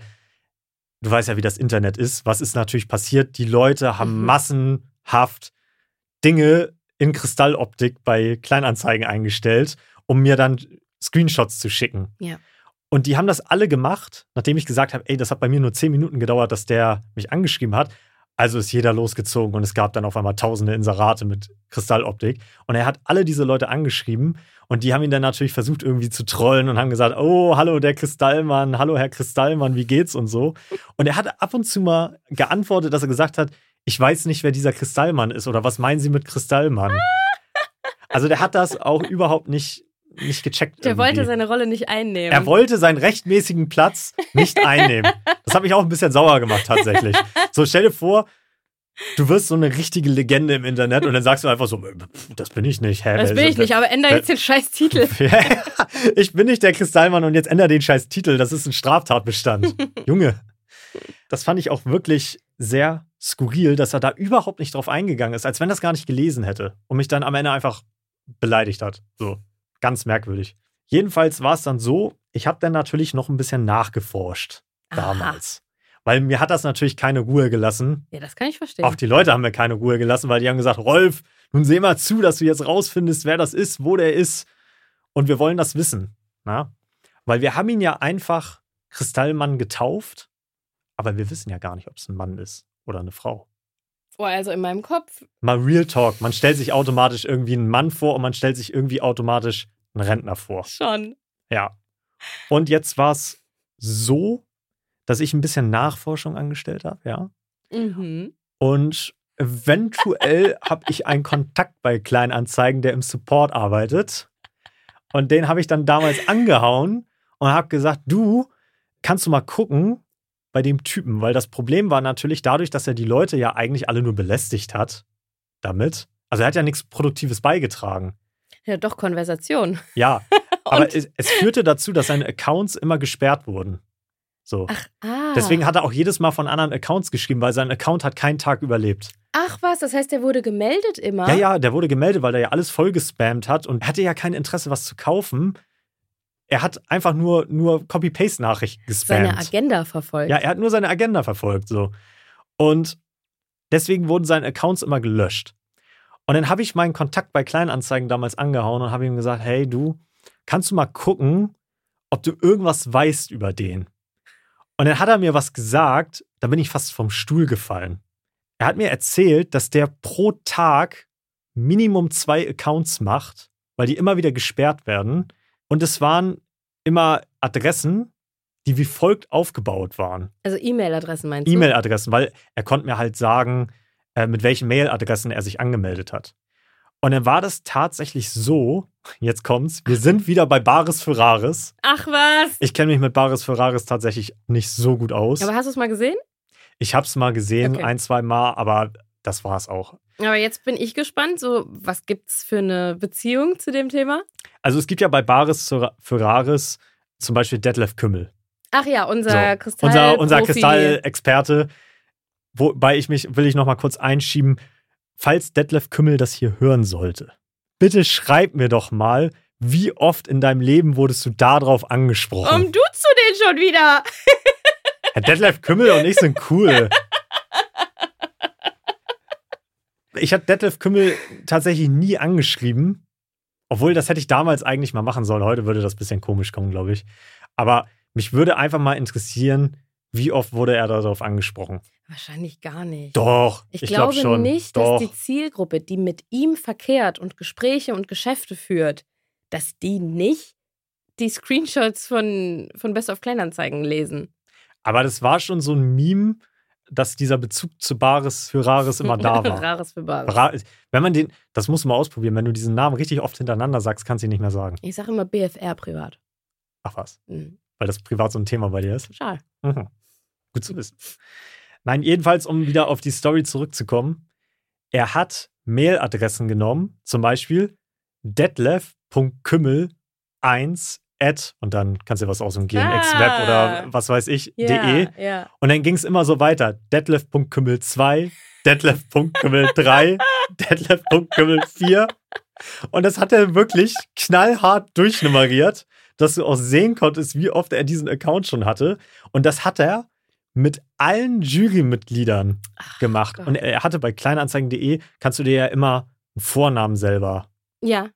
du weißt ja, wie das Internet ist. Was ist natürlich passiert? Die Leute haben Mhm. massenhaft Dinge in Kristalloptik bei Kleinanzeigen eingestellt, um mir dann Screenshots zu schicken. Ja. Und die haben das alle gemacht, nachdem ich gesagt habe, ey, das hat bei mir nur zehn Minuten gedauert, dass der mich angeschrieben hat. Also ist jeder losgezogen und es gab dann auf einmal tausende Inserate mit Kristalloptik. Und er hat alle diese Leute angeschrieben und die haben ihn dann natürlich versucht irgendwie zu trollen und haben gesagt, oh, hallo der Kristallmann, hallo Herr Kristallmann, wie geht's und so. Und er hat ab und zu mal geantwortet, dass er gesagt hat, ich weiß nicht, wer dieser Kristallmann ist oder was meinen Sie mit Kristallmann? Also der hat das auch überhaupt nicht, nicht gecheckt. Der wollte irgendwie. seine Rolle nicht einnehmen. Er wollte seinen rechtmäßigen Platz nicht *laughs* einnehmen. Das hat mich auch ein bisschen sauer gemacht, tatsächlich. So, stell dir vor, du wirst so eine richtige Legende im Internet und dann sagst du einfach so, "Pff, das bin ich nicht. Hä, das bin ich nicht, aber ändere jetzt den scheiß Titel. *laughs* ich bin nicht der Kristallmann und jetzt ändere den scheiß Titel. Das ist ein Straftatbestand. *laughs* Junge. Das fand ich auch wirklich sehr skurril, dass er da überhaupt nicht drauf eingegangen ist, als wenn er das gar nicht gelesen hätte und mich dann am Ende einfach beleidigt hat. So, ganz merkwürdig. Jedenfalls war es dann so, ich habe dann natürlich noch ein bisschen nachgeforscht damals. Weil mir hat das natürlich keine Ruhe gelassen. Ja, das kann ich verstehen. Auch die Leute haben mir keine Ruhe gelassen, weil die haben gesagt, Rolf, nun seh mal zu, dass du jetzt rausfindest, wer das ist, wo der ist. Und wir wollen das wissen. Na? Weil wir haben ihn ja einfach Kristallmann getauft, aber wir wissen ja gar nicht, ob es ein Mann ist oder eine Frau. Oh, also in meinem Kopf. Mal Real Talk. Man stellt sich automatisch irgendwie einen Mann vor und man stellt sich irgendwie automatisch einen Rentner vor. Schon. Ja. Und jetzt war es so, dass ich ein bisschen Nachforschung angestellt habe, ja. Mhm. Und eventuell habe ich einen Kontakt bei Kleinanzeigen, der im Support arbeitet. Und den habe ich dann damals angehauen und habe gesagt, du, kannst du mal gucken bei dem Typen, weil das Problem war natürlich dadurch, dass er die Leute ja eigentlich alle nur belästigt hat damit. Also er hat ja nichts Produktives beigetragen. Ja, doch, Konversation. Ja, *laughs* aber es, es führte dazu, dass seine Accounts immer gesperrt wurden. So. Ach, ah. Deswegen hat er auch jedes Mal von anderen Accounts geschrieben, weil sein Account hat keinen Tag überlebt. Ach was, das heißt, der wurde gemeldet immer? Ja, ja, der wurde gemeldet, weil er ja alles voll gespammt hat und hatte ja kein Interesse, was zu kaufen. Er hat einfach nur, nur Copy-Paste-Nachrichten gespammt. Seine Agenda verfolgt. Ja, er hat nur seine Agenda verfolgt, so. Und deswegen wurden seine Accounts immer gelöscht. Und dann habe ich meinen Kontakt bei Kleinanzeigen damals angehauen und habe ihm gesagt, hey, du, kannst du mal gucken, ob du irgendwas weißt über den? Und dann hat er mir was gesagt, da bin ich fast vom Stuhl gefallen. Er hat mir erzählt, dass der pro Tag Minimum zwei Accounts macht, weil die immer wieder gesperrt werden. Und es waren immer Adressen, die wie folgt aufgebaut waren. Also E-Mail-Adressen meinst du? E-Mail-Adressen, weil er konnte mir halt sagen, äh, mit welchen Mail-Adressen er sich angemeldet hat. Und dann war das tatsächlich so, jetzt kommt's, wir sind wieder bei Baris Ferraris. Ach was. Ich kenne mich mit Baris Ferraris tatsächlich nicht so gut aus. Aber hast du es mal gesehen? Ich habe es mal gesehen, Okay. ein, zwei Mal, aber das war es auch. Aber jetzt bin ich gespannt, so, was gibt's für eine Beziehung zu dem Thema? Also es gibt ja bei Baris Ferraris zum Beispiel Detlef Kümmel. Ach ja, unser So, Kristall. unser, unser Kristallexperte. Wobei ich mich, will ich noch mal kurz einschieben, falls Detlef Kümmel das hier hören sollte, bitte schreib mir doch mal, wie oft in deinem Leben wurdest du darauf angesprochen? Warum duzt du den schon wieder? *laughs* Herr Detlef Kümmel und ich sind cool. *laughs* Ich habe Detlef Kümmel tatsächlich nie angeschrieben. Obwohl, das hätte ich damals eigentlich mal machen sollen. Heute würde das ein bisschen komisch kommen, glaube ich. Aber mich würde einfach mal interessieren, wie oft wurde er darauf angesprochen? Wahrscheinlich gar nicht. Doch, Ich, ich, glaube glaube schon. nicht, Doch. dass die Zielgruppe, die mit ihm verkehrt und Gespräche und Geschäfte führt, dass die nicht die Screenshots von, von Best of Kleinanzeigen lesen. Aber das war schon so ein Meme, dass dieser Bezug zu Baris für Rares immer da *laughs* war. Rares für Bares. Ra wenn man den, das muss man ausprobieren, wenn du diesen Namen richtig oft hintereinander sagst, kannst du ihn nicht mehr sagen. Ich sage immer BFR privat. Ach was, Hm. weil das privat so ein Thema bei dir ist. Schade. Mhm. Gut zu wissen. Nein, jedenfalls, um wieder auf die Story zurückzukommen. Er hat Mailadressen genommen, zum Beispiel detlef.kümmel1 at und dann kannst du was aus dem GMX-Web Ah. oder was weiß ich, Ja, de. ja. Und dann ging es immer so weiter. Detlef.kümmel2, Detlef.kümmel3, *laughs* Detlef.kümmel4. Und das hat er wirklich knallhart durchnummeriert, dass du auch sehen konntest, wie oft er diesen Account schon hatte. Und das hat er mit allen Jurymitgliedern gemacht. Gott. Und er hatte bei kleinanzeigen.de, kannst du dir ja immer einen Vornamen selber Ja.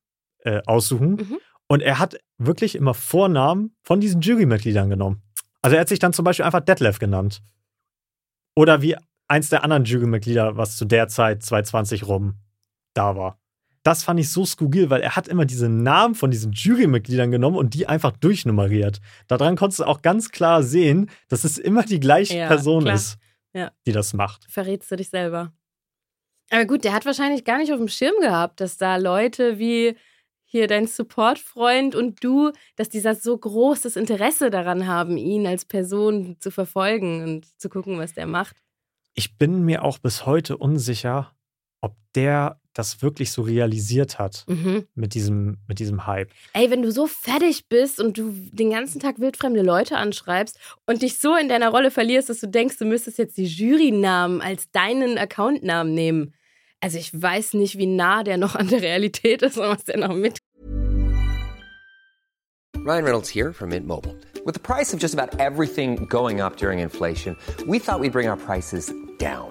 äh, aussuchen. Mhm. Und er hat wirklich immer Vornamen von diesen Jurymitgliedern genommen. Also er hat sich dann zum Beispiel einfach Detlef genannt. Oder wie eins der anderen Jurymitglieder, was zu der Zeit 2020 rum da war. Das fand ich so skurril, weil er hat immer diese Namen von diesen Jurymitgliedern genommen und die einfach durchnummeriert. Daran konntest du auch ganz klar sehen, dass es immer die gleiche Ja, Person klar. ist, Ja. die das macht. Verrätst du dich selber. Aber gut, der hat wahrscheinlich gar nicht auf dem Schirm gehabt, dass da Leute wie hier dein Support-Freund und du, dass die das so großes Interesse daran haben, ihn als Person zu verfolgen und zu gucken, was der macht. Ich bin mir auch bis heute unsicher, ob der das wirklich so realisiert hat Mhm. mit diesem, mit diesem Hype. Ey, wenn du so fertig bist und du den ganzen Tag wildfremde Leute anschreibst und dich so in deiner Rolle verlierst, dass du denkst, du müsstest jetzt die Jurynamen als deinen Accountnamen nehmen. Also ich weiß nicht, wie nah der noch an der Realität ist und was der noch mit. Ryan Reynolds here from Mint Mobile. With the price of just about everything going up during inflation, we thought we'd bring our prices down.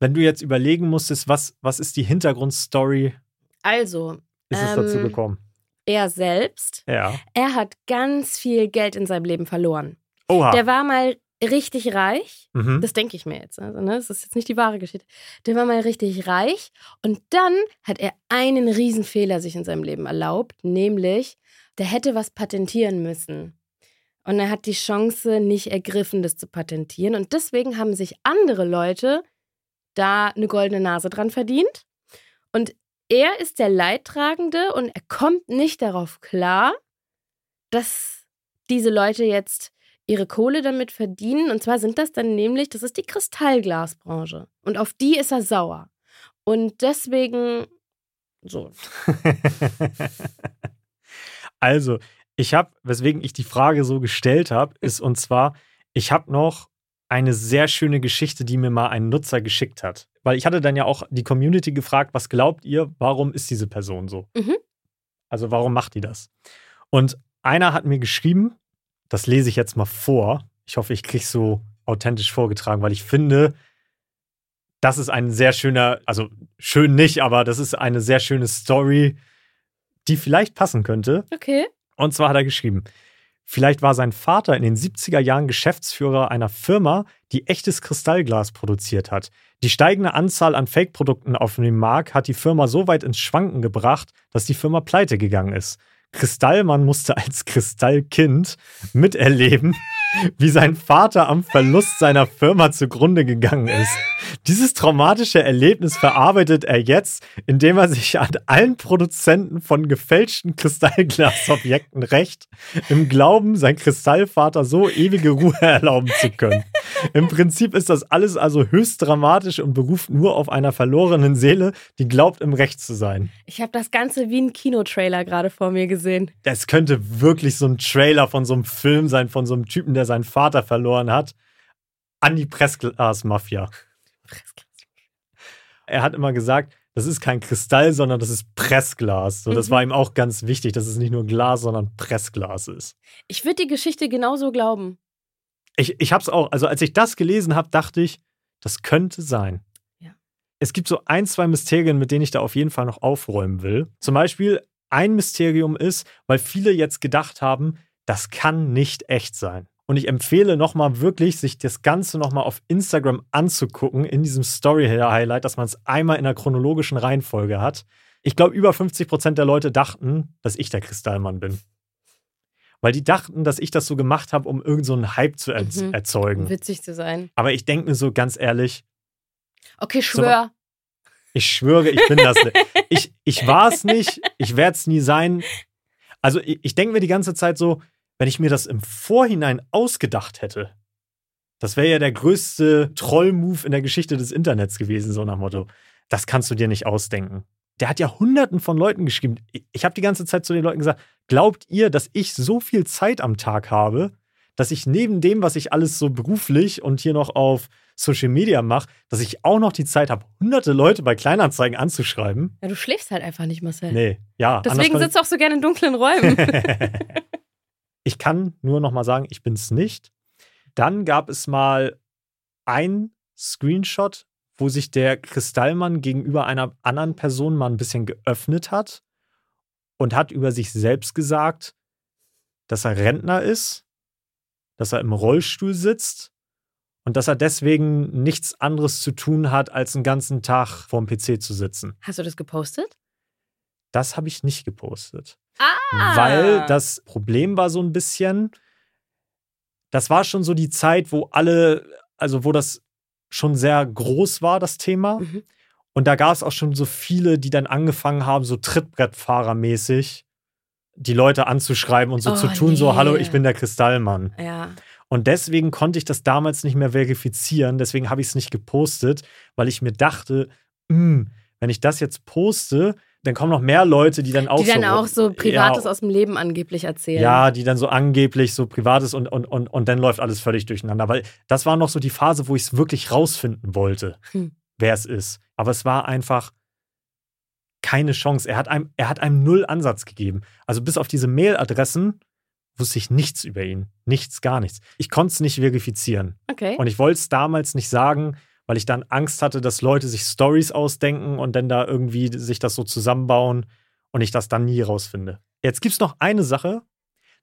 Wenn du jetzt überlegen musstest, was, was ist die Hintergrundstory, Also, ist es Ähm, dazu gekommen? er selbst, Ja. er hat ganz viel Geld in seinem Leben verloren. Oha. Der war mal richtig reich. mhm. Das denke ich mir jetzt. Also, ne? Das ist jetzt nicht die wahre Geschichte. Der war mal richtig reich und dann hat er einen Riesenfehler sich in seinem Leben erlaubt, nämlich, der hätte was patentieren müssen. Und er hat die Chance nicht ergriffen, das zu patentieren. Und deswegen haben sich andere Leute da eine goldene Nase dran verdient. Und er ist der Leidtragende und er kommt nicht darauf klar, dass diese Leute jetzt ihre Kohle damit verdienen. Und zwar sind das dann nämlich, das ist die Kristallglasbranche. Und auf die ist er sauer. Und deswegen, so, *laughs* also, ich habe, weswegen ich die Frage so gestellt habe, ist und zwar, ich habe noch eine sehr schöne Geschichte, die mir mal ein Nutzer geschickt hat. Weil ich hatte dann ja auch die Community gefragt, was glaubt ihr, warum ist diese Person so? Mhm. Also warum macht die das? Und einer hat mir geschrieben, das lese ich jetzt mal vor. Ich hoffe, ich kriege es so authentisch vorgetragen, weil ich finde, das ist ein sehr schöner, also schön nicht, aber das ist eine sehr schöne Story, die vielleicht passen könnte. okay. Und zwar hat er geschrieben, vielleicht war sein Vater in den 70er Jahren Geschäftsführer einer Firma, die echtes Kristallglas produziert hat. Die steigende Anzahl an Fake-Produkten auf dem Markt hat die Firma so weit ins Schwanken gebracht, dass die Firma pleite gegangen ist. Kristallmann musste als Kristallkind miterleben, wie sein Vater am Verlust seiner Firma zugrunde gegangen ist. Dieses traumatische Erlebnis verarbeitet er jetzt, indem er sich an allen Produzenten von gefälschten Kristallglasobjekten rächt, im Glauben, sein Kristallvater so ewige Ruhe erlauben zu können. Im Prinzip ist das alles also höchst dramatisch und beruft nur auf einer verlorenen Seele, die glaubt, im Recht zu sein. Ich habe das Ganze wie ein Kinotrailer gerade vor mir gesehen. Das könnte wirklich so ein Trailer von so einem Film sein, von so einem Typen, der seinen Vater verloren hat, an die Pressglas-Mafia. Er hat immer gesagt, das ist kein Kristall, sondern das ist Pressglas. So, das Mhm. war ihm auch ganz wichtig, dass es nicht nur Glas, sondern Pressglas ist. Ich würde die Geschichte genauso glauben. Ich, ich habe es auch, also als ich das gelesen habe, dachte ich, das könnte sein. Ja. Es gibt so ein, zwei Mysterien, mit denen ich da auf jeden Fall noch aufräumen will. Zum Beispiel ein Mysterium ist, weil viele jetzt gedacht haben, das kann nicht echt sein. Und ich empfehle nochmal wirklich, sich das Ganze nochmal auf Instagram anzugucken, in diesem Story-Highlight, dass man es einmal in der chronologischen Reihenfolge hat. Ich glaube, über 50 Prozent der Leute dachten, dass ich der Kristallmann bin. Weil die dachten, dass ich das so gemacht habe, um irgendeinen so einen Hype zu erz Mhm. erzeugen. Witzig zu sein. Aber ich denke mir so ganz ehrlich, Okay, schwör. ich schwöre, ich bin das nicht. Ich, ich war es nicht, ich werde es nie sein. Also ich, ich denke mir die ganze Zeit so, wenn ich mir das im Vorhinein ausgedacht hätte, das wäre ja der größte Troll-Move in der Geschichte des Internets gewesen, so nach Motto. Das kannst du dir nicht ausdenken. Der hat ja hunderten von Leuten geschrieben. Ich, habe die ganze Zeit zu den Leuten gesagt, glaubt ihr, dass ich so viel Zeit am Tag habe, dass ich neben dem, was ich alles so beruflich und hier noch auf Social Media mache, dass ich auch noch die Zeit habe, hunderte Leute bei Kleinanzeigen anzuschreiben? Ja, du schläfst halt einfach nicht, Marcel. Nee, ja. Deswegen sitzt du auch so gerne in dunklen Räumen. *laughs* *laughs* ich kann nur noch mal sagen, ich bin es nicht. Dann gab es mal ein Screenshot, wo sich der Kristallmann gegenüber einer anderen Person mal ein bisschen geöffnet hat und hat über sich selbst gesagt, dass er Rentner ist, dass er im Rollstuhl sitzt und dass er deswegen nichts anderes zu tun hat, als einen ganzen Tag vorm PC zu sitzen. Hast du das gepostet? Das habe ich nicht gepostet. Ah! Weil das Problem war so ein bisschen, das war schon so die Zeit, wo alle, also wo das schon sehr groß war, das Thema. Mhm. Und da gab es auch schon so viele, die dann angefangen haben, so Trittbrettfahrermäßig die Leute anzuschreiben und so Oh, zu tun, so, nee. hallo, ich bin der Kristallmann. Ja. Und deswegen konnte ich das damals nicht mehr verifizieren. Deswegen habe ich es nicht gepostet, weil ich mir dachte, "Hm, wenn ich das jetzt poste, dann kommen noch mehr Leute, die dann auch Die dann so, auch so Privates ja, aus dem Leben angeblich erzählen. ja, die dann so angeblich so Privates und, und, und, und dann läuft alles völlig durcheinander. Weil das war noch so die Phase, wo ich es wirklich rausfinden wollte, Hm. wer es ist. Aber es war einfach keine Chance. Er hat, einem, er hat einem null Ansatz gegeben. Also bis auf diese Mailadressen wusste ich nichts über ihn. Nichts, gar nichts. Ich konnte es nicht verifizieren. Okay. Und ich wollte es damals nicht sagen, weil ich dann Angst hatte, dass Leute sich Stories ausdenken und dann da irgendwie sich das so zusammenbauen und ich das dann nie rausfinde. Jetzt gibt es noch eine Sache,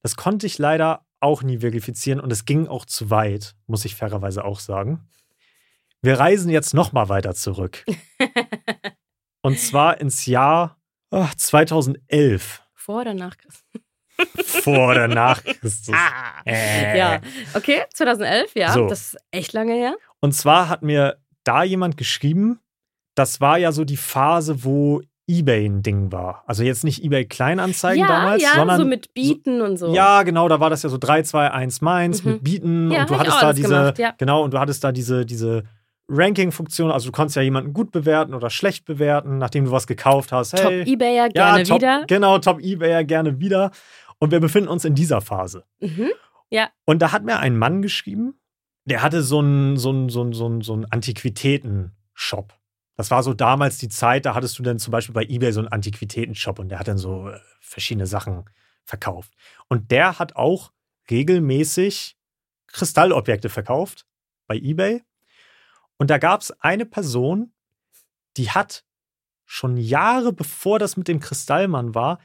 das konnte ich leider auch nie verifizieren und es ging auch zu weit, muss ich fairerweise auch sagen. Wir reisen jetzt noch mal weiter zurück. *laughs* und zwar ins Jahr ah, 2011, Vor oder nach Christus? *laughs* vor oder nach *laughs* Christus. Äh. Ja. Okay, 2011, ja. So. Das ist echt lange her. Und zwar hat mir da jemand geschrieben, das war ja so die Phase, wo eBay ein Ding war. Also jetzt nicht eBay Kleinanzeigen ja, damals, ja, sondern so mit Bieten und so. Ja, genau, da war das ja so 3, 2, 1 meins Mhm. mit Bieten Ja, und du hattest da diese, gemacht, ja. genau, und du hattest da diese, diese Ranking-Funktion, also du konntest ja jemanden gut bewerten oder schlecht bewerten, nachdem du was gekauft hast. Top Hey, Ebayer, ja, gerne top, wieder. Genau, Top Ebayer, gerne wieder. Und wir befinden uns in dieser Phase. Mhm. Und da hat mir ein Mann geschrieben, der hatte so einen so so so so Antiquitäten-Shop. Das war so damals die Zeit, da hattest du dann zum Beispiel bei eBay so einen Antiquitäten-Shop und der hat dann so äh, verschiedene Sachen verkauft. Und der hat auch regelmäßig Kristallobjekte verkauft bei eBay. Und da gab es eine Person, die hat schon Jahre bevor das mit dem Kristallmann war,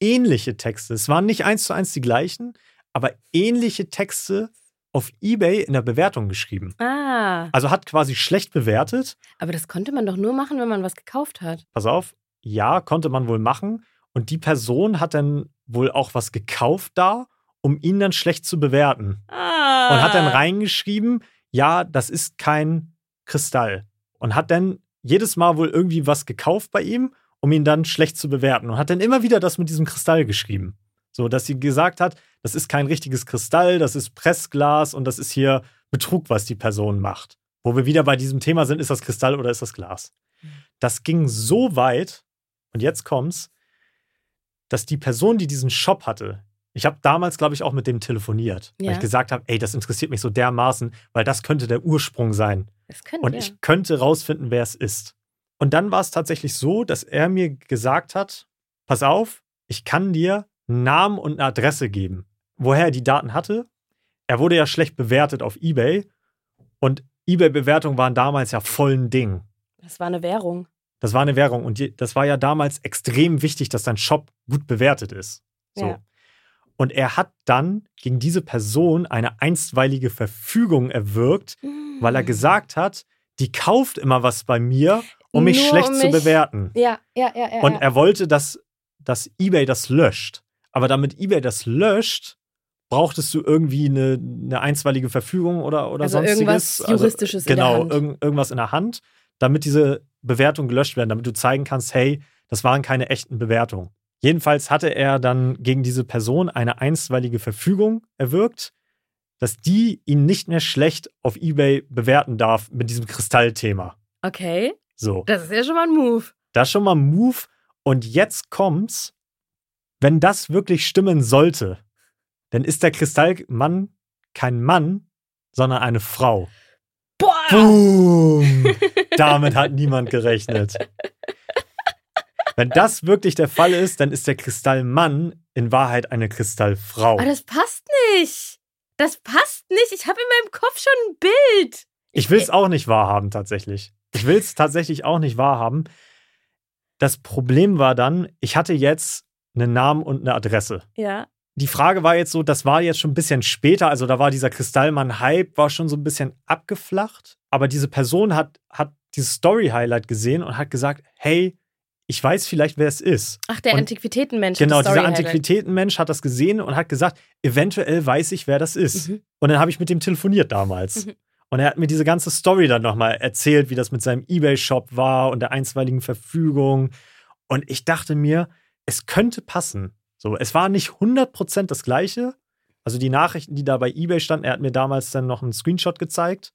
ähnliche Texte. Es waren nicht eins zu eins die gleichen, aber ähnliche Texte auf eBay in der Bewertung geschrieben. Ah, Also hat quasi schlecht bewertet. aber das konnte man doch nur machen, wenn man was gekauft hat. Pass auf, ja, konnte man wohl machen. Und die Person hat dann wohl auch was gekauft da, um ihn dann schlecht zu bewerten. Ah. Und hat dann reingeschrieben, ja, das ist kein Kristall. Und hat dann jedes Mal wohl irgendwie was gekauft bei ihm, um ihn dann schlecht zu bewerten. Und hat dann immer wieder das mit diesem Kristall geschrieben. So, dass sie gesagt hat, das ist kein richtiges Kristall, das ist Pressglas und das ist hier Betrug, was die Person macht. Wo wir wieder bei diesem Thema sind, ist das Kristall oder ist das Glas? Das ging so weit, und jetzt kommt's, dass die Person, die diesen Shop hatte, ich habe damals, glaube ich, auch mit dem telefoniert, weil Ja. ich gesagt habe, ey, das interessiert mich so dermaßen, weil das könnte der Ursprung sein. Das könnte, Und ja. ich könnte rausfinden, wer es ist. Und dann war es tatsächlich so, dass er mir gesagt hat, pass auf, ich kann dir Namen und eine Adresse geben. Woher er die Daten hatte? Er wurde ja schlecht bewertet auf eBay und eBay-Bewertungen waren damals ja voll ein Ding. Das war eine Währung. Das war eine Währung und die, das war ja damals extrem wichtig, dass dein Shop gut bewertet ist. So. Ja. Und er hat dann gegen diese Person eine einstweilige Verfügung erwirkt, weil Mhm. er gesagt hat, die kauft immer was bei mir, um mich Nur schlecht um zu mich- bewerten. Ja, ja, ja, ja. Und ja. er wollte, dass, dass eBay das löscht. Aber damit eBay das löscht, brauchtest du irgendwie eine, eine einstweilige Verfügung oder, oder Also sonstiges. irgendwas Juristisches in der genau, Hand. Irgend, irgendwas in der Hand, damit diese Bewertungen gelöscht werden, damit du zeigen kannst, hey, das waren keine echten Bewertungen. Jedenfalls hatte er dann gegen diese Person eine einstweilige Verfügung erwirkt, dass die ihn nicht mehr schlecht auf eBay bewerten darf mit diesem Kristallthema. okay, So. das ist ja schon mal ein Move. Das ist schon mal ein Move. Und jetzt kommt's. Wenn das wirklich stimmen sollte, dann ist der Kristallmann kein Mann, sondern eine Frau. Boah! Boom! *laughs* Damit hat niemand gerechnet. Wenn das wirklich der Fall ist, dann ist der Kristallmann in Wahrheit eine Kristallfrau. Aber das passt nicht. Das passt nicht. Ich habe in meinem Kopf schon ein Bild. Ich will es auch nicht wahrhaben, tatsächlich. Ich will es tatsächlich auch nicht wahrhaben. Das Problem war dann, ich hatte jetzt einen Namen und eine Adresse. Ja. Die Frage war jetzt so, das war jetzt schon ein bisschen später, also da war dieser Kristallmann-Hype, war schon so ein bisschen abgeflacht. Aber diese Person hat, hat dieses Story-Highlight gesehen und hat gesagt, hey, ich weiß vielleicht, wer es ist. Ach, der Antiquitätenmensch. Genau, dieser. Antiquitätenmensch hat das gesehen und hat gesagt, eventuell weiß ich, wer das ist. Mhm. Und dann habe ich mit dem telefoniert damals. Mhm. Und er hat mir diese ganze Story dann nochmal erzählt, wie das mit seinem Ebay-Shop war und der einstweiligen Verfügung. Und ich dachte mir, es könnte passen. So, es war nicht 100% das Gleiche. Also die Nachrichten, die da bei Ebay standen, er hat mir damals dann noch einen Screenshot gezeigt.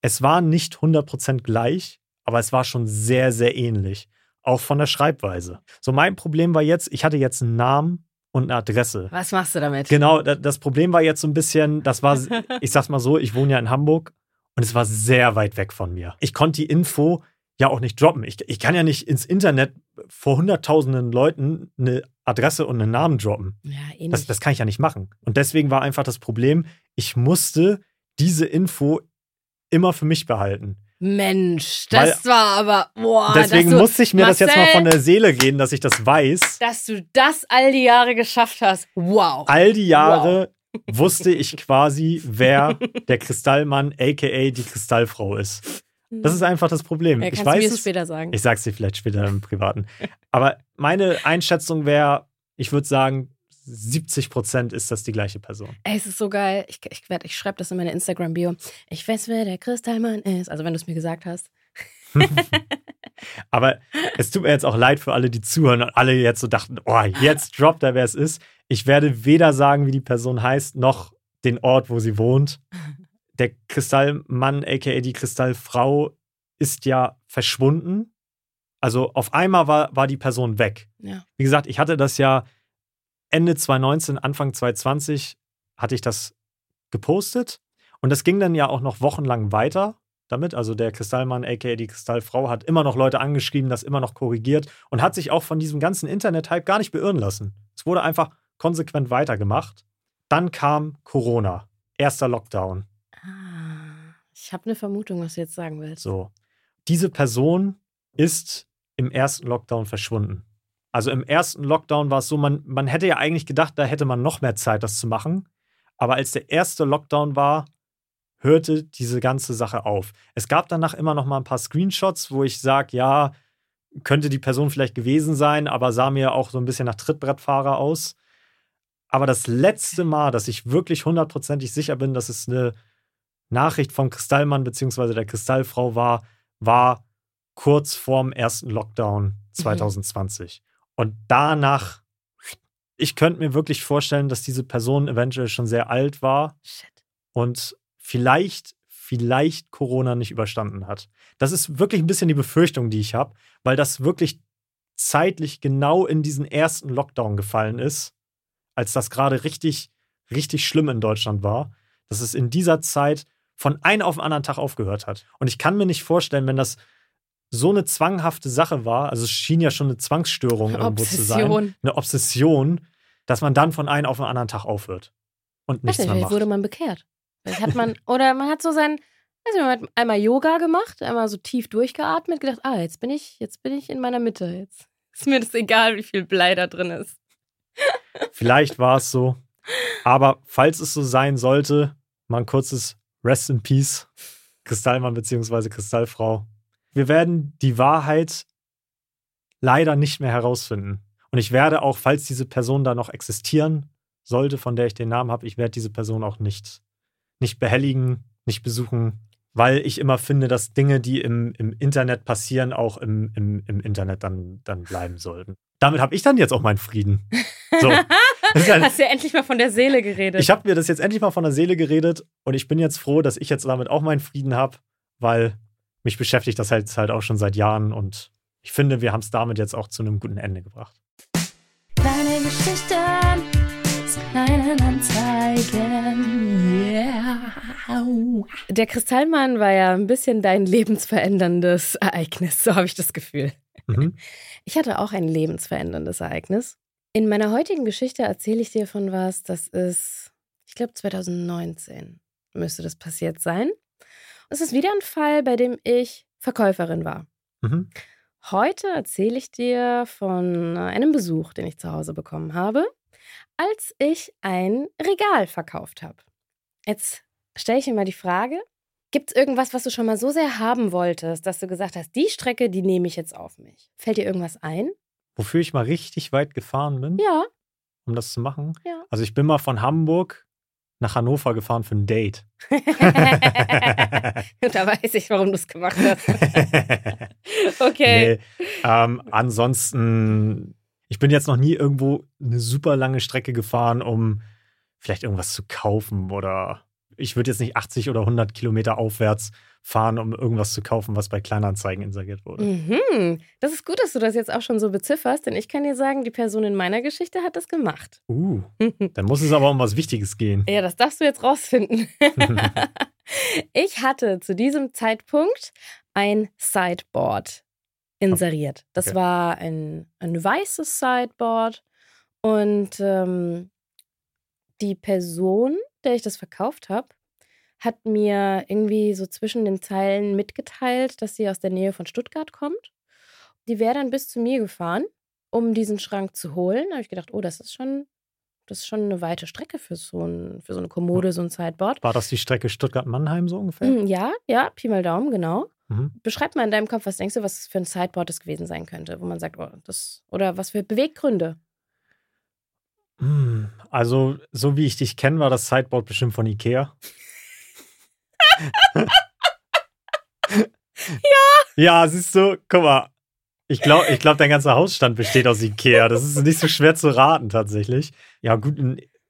Es war nicht 100% gleich, aber es war schon sehr, sehr ähnlich. Auch von der Schreibweise. So, mein Problem war jetzt, ich hatte jetzt einen Namen und eine Adresse. Was machst du damit? Genau, da- das Problem war jetzt so ein bisschen, das war, *laughs* ich sag's mal so, ich wohne ja in Hamburg und es war sehr weit weg von mir. Ich konnte die Info ja auch nicht droppen. Ich, ich kann ja nicht ins Internet vor hunderttausenden Leuten eine Adresse und einen Namen droppen. Ja, ähnlich. Das, das kann ich ja nicht machen. Und deswegen war einfach das Problem, ich musste diese Info immer für mich behalten. Mensch, das war aber. Boah, deswegen du, musste ich mir das jetzt mal Marcel, von der Seele gehen, dass ich das weiß. Dass du das all die Jahre geschafft hast. Wow. All die Jahre wusste ich quasi, wer *laughs* der Kristallmann, aka die Kristallfrau ist. Das ist einfach das Problem. Ja, ich mir weiß das es. später sagen. Ich sag's dir vielleicht später im Privaten. Aber meine Einschätzung wäre, ich würde sagen, 70 Prozent ist das die gleiche Person. Ey, es ist so geil. Ich, ich, werd- ich schreibe das in meine Instagram-Bio. Ich weiß, wer der Kristallmann ist. Also, wenn du es mir gesagt hast. *laughs* Aber es tut mir jetzt auch leid für alle, die zuhören und alle jetzt so dachten, oh, jetzt droppt er, wer es ist. Ich werde weder sagen, wie die Person heißt, noch den Ort, wo sie wohnt. Der Kristallmann, aka die Kristallfrau, ist ja verschwunden. Also auf einmal war, war die Person weg. Ja. Wie gesagt, ich hatte das ja Ende 2019, Anfang 2020 hatte ich das gepostet. Und das ging dann ja auch noch wochenlang weiter damit. Also der Kristallmann, aka die Kristallfrau, hat immer noch Leute angeschrieben, das immer noch korrigiert und hat sich auch von diesem ganzen Internet-Hype gar nicht beirren lassen. Es wurde einfach konsequent weitergemacht. Dann kam Corona, erster Lockdown. Ich habe eine Vermutung, was du jetzt sagen willst. So. Diese Person ist im ersten Lockdown verschwunden. Also im ersten Lockdown war es so, man, man hätte ja eigentlich gedacht, da hätte man noch mehr Zeit, das zu machen. Aber als der erste Lockdown war, hörte diese ganze Sache auf. Es gab danach immer noch mal ein paar Screenshots, wo ich sage, ja, könnte die Person vielleicht gewesen sein, aber sah mir auch so ein bisschen nach Trittbrettfahrer aus. Aber das letzte Mal, dass ich wirklich hundertprozentig sicher bin, dass es eine Nachricht vom Kristallmann bzw. der Kristallfrau war, war kurz vorm ersten Lockdown 2020. Und danach, ich könnte mir wirklich vorstellen, dass diese Person eventuell schon sehr alt war Shit. und vielleicht, vielleicht Corona nicht überstanden hat. Das ist wirklich ein bisschen die Befürchtung, die ich habe, weil das wirklich zeitlich genau in diesen ersten Lockdown gefallen ist, als das gerade richtig, richtig schlimm in Deutschland war, dass es in dieser Zeit von einem auf den anderen Tag aufgehört hat. Und ich kann mir nicht vorstellen, wenn das so eine zwanghafte Sache war, also es schien ja schon eine Zwangsstörung irgendwo zu sein, Obsession. eine Obsession, dass man dann von einem auf den anderen Tag aufhört und nichts nicht, mehr vielleicht macht. wurde man bekehrt. Hat man, *laughs* oder man hat so sein, weiß nicht, man hat einmal Yoga gemacht, einmal so tief durchgeatmet, gedacht, ah, jetzt bin ich, jetzt bin ich in meiner Mitte. Jetzt *laughs* ist mir das egal, wie viel Blei da drin ist. Vielleicht war es so. Aber falls es so sein sollte, mal ein kurzes Rest in Peace, Kristallmann bzw. Kristallfrau. Wir werden die Wahrheit leider nicht mehr herausfinden. Und ich werde auch, falls diese Person da noch existieren sollte, von der ich den Namen habe, ich werde diese Person auch nicht, nicht behelligen, nicht besuchen, weil ich immer finde, dass Dinge, die im, im Internet passieren, auch im, im, im Internet dann, dann bleiben sollten. Damit habe ich dann jetzt auch meinen Frieden. So. *laughs* Ein, Hast ja endlich mal von der Seele geredet. ich habe mir das jetzt endlich mal von der Seele geredet und ich bin jetzt froh, dass ich jetzt damit auch meinen Frieden habe, weil mich beschäftigt das halt, halt auch schon seit Jahren und ich finde, wir haben es damit jetzt auch zu einem guten Ende gebracht. Kleine Geschichten aus kleinen Anzeigen. Yeah. Der Kristallmann war ja ein bisschen dein lebensveränderndes Ereignis, so habe ich das Gefühl. Mhm. Ich hatte auch ein lebensveränderndes Ereignis. In meiner heutigen Geschichte erzähle ich dir von was, das ist, ich glaube 2019 müsste das passiert sein. Es ist wieder ein Fall, bei dem ich Verkäuferin war. Mhm. Heute erzähle ich dir von einem Besuch, den ich zu Hause bekommen habe, als ich ein Regal verkauft habe. Jetzt stelle ich mir mal die Frage, gibt es irgendwas, was du schon mal so sehr haben wolltest, dass du gesagt hast, die Strecke, die nehme ich jetzt auf mich? Fällt dir irgendwas ein? Wofür ich mal richtig weit gefahren bin, Ja, um das zu machen. ja. Also ich bin mal von Hamburg nach Hannover gefahren für ein Date. *laughs* da weiß ich, warum du es gemacht hast. *laughs* Okay. Nee, ähm, ansonsten, ich bin jetzt noch nie irgendwo eine super lange Strecke gefahren, um vielleicht irgendwas zu kaufen oder ich würde jetzt nicht 80 oder 100 Kilometer aufwärts fahren, um irgendwas zu kaufen, was bei Kleinanzeigen inseriert wurde. Mhm. Das ist gut, dass du das jetzt auch schon so bezifferst, denn ich kann dir sagen, die Person in meiner Geschichte hat das gemacht. Uh, *laughs* dann muss es aber um was Wichtiges gehen. Ja, das darfst du jetzt rausfinden. *laughs* ich hatte zu diesem Zeitpunkt ein Sideboard inseriert. Das Okay. war ein, ein weißes Sideboard und ähm, die Person, der ich das verkauft habe, hat mir irgendwie so zwischen den Zeilen mitgeteilt, dass sie aus der Nähe von Stuttgart kommt. Die wäre dann bis zu mir gefahren, um diesen Schrank zu holen. Da habe ich gedacht, oh, das ist schon, das ist schon eine weite Strecke für so, ein, für so eine Kommode, so ein Sideboard. War das die Strecke Stuttgart-Mannheim so ungefähr? Mm, Ja, ja, Pi mal Daumen, genau. Mhm. Beschreib mal in deinem Kopf, was denkst du, was für ein Sideboard das gewesen sein könnte, wo man sagt, oh, das, oder was für Beweggründe. Hm, Also, so wie ich dich kenne, war das Sideboard bestimmt von Ikea. *laughs* ja. Ja, siehst du, guck mal. Ich glaube, ich glaub, dein ganzer Hausstand besteht aus Ikea. Das ist nicht so schwer zu raten, tatsächlich. Ja, gut,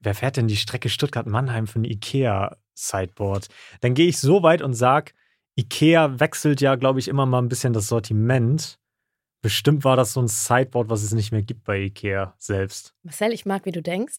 wer fährt denn die Strecke Stuttgart-Mannheim für ein Ikea-Sideboard? Dann gehe ich so weit und sage, Ikea wechselt ja, glaube ich, immer mal ein bisschen das Sortiment. Bestimmt war das so ein Sideboard, was es nicht mehr gibt bei Ikea selbst. Marcel, ich mag, wie du denkst.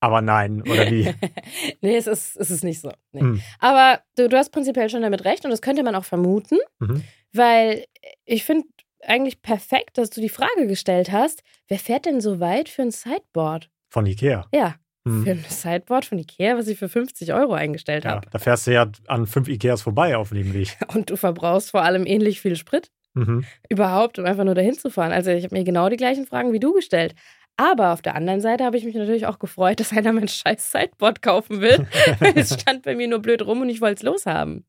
Aber nein, oder wie? *laughs* nee, es ist, es ist nicht so. Nee. Hm. Aber du, du hast prinzipiell schon damit recht und das könnte man auch vermuten, Mhm. weil ich finde eigentlich perfekt, dass du die Frage gestellt hast, wer fährt denn so weit für ein Sideboard? Von Ikea. Ja, Mhm. für ein Sideboard von Ikea, was ich für 50 Euro eingestellt Ja, habe. da fährst du ja an fünf Ikeas vorbei auf dem Weg. *laughs* Und du verbrauchst vor allem ähnlich viel Sprit. Mhm. überhaupt, um einfach nur dahin zu fahren. Also ich habe mir genau die gleichen Fragen wie du gestellt. Aber auf der anderen Seite habe ich mich natürlich auch gefreut, dass einer mein scheiß Sideboard kaufen will. weil *laughs* *laughs* es stand bei mir nur blöd rum und ich wollte es loshaben.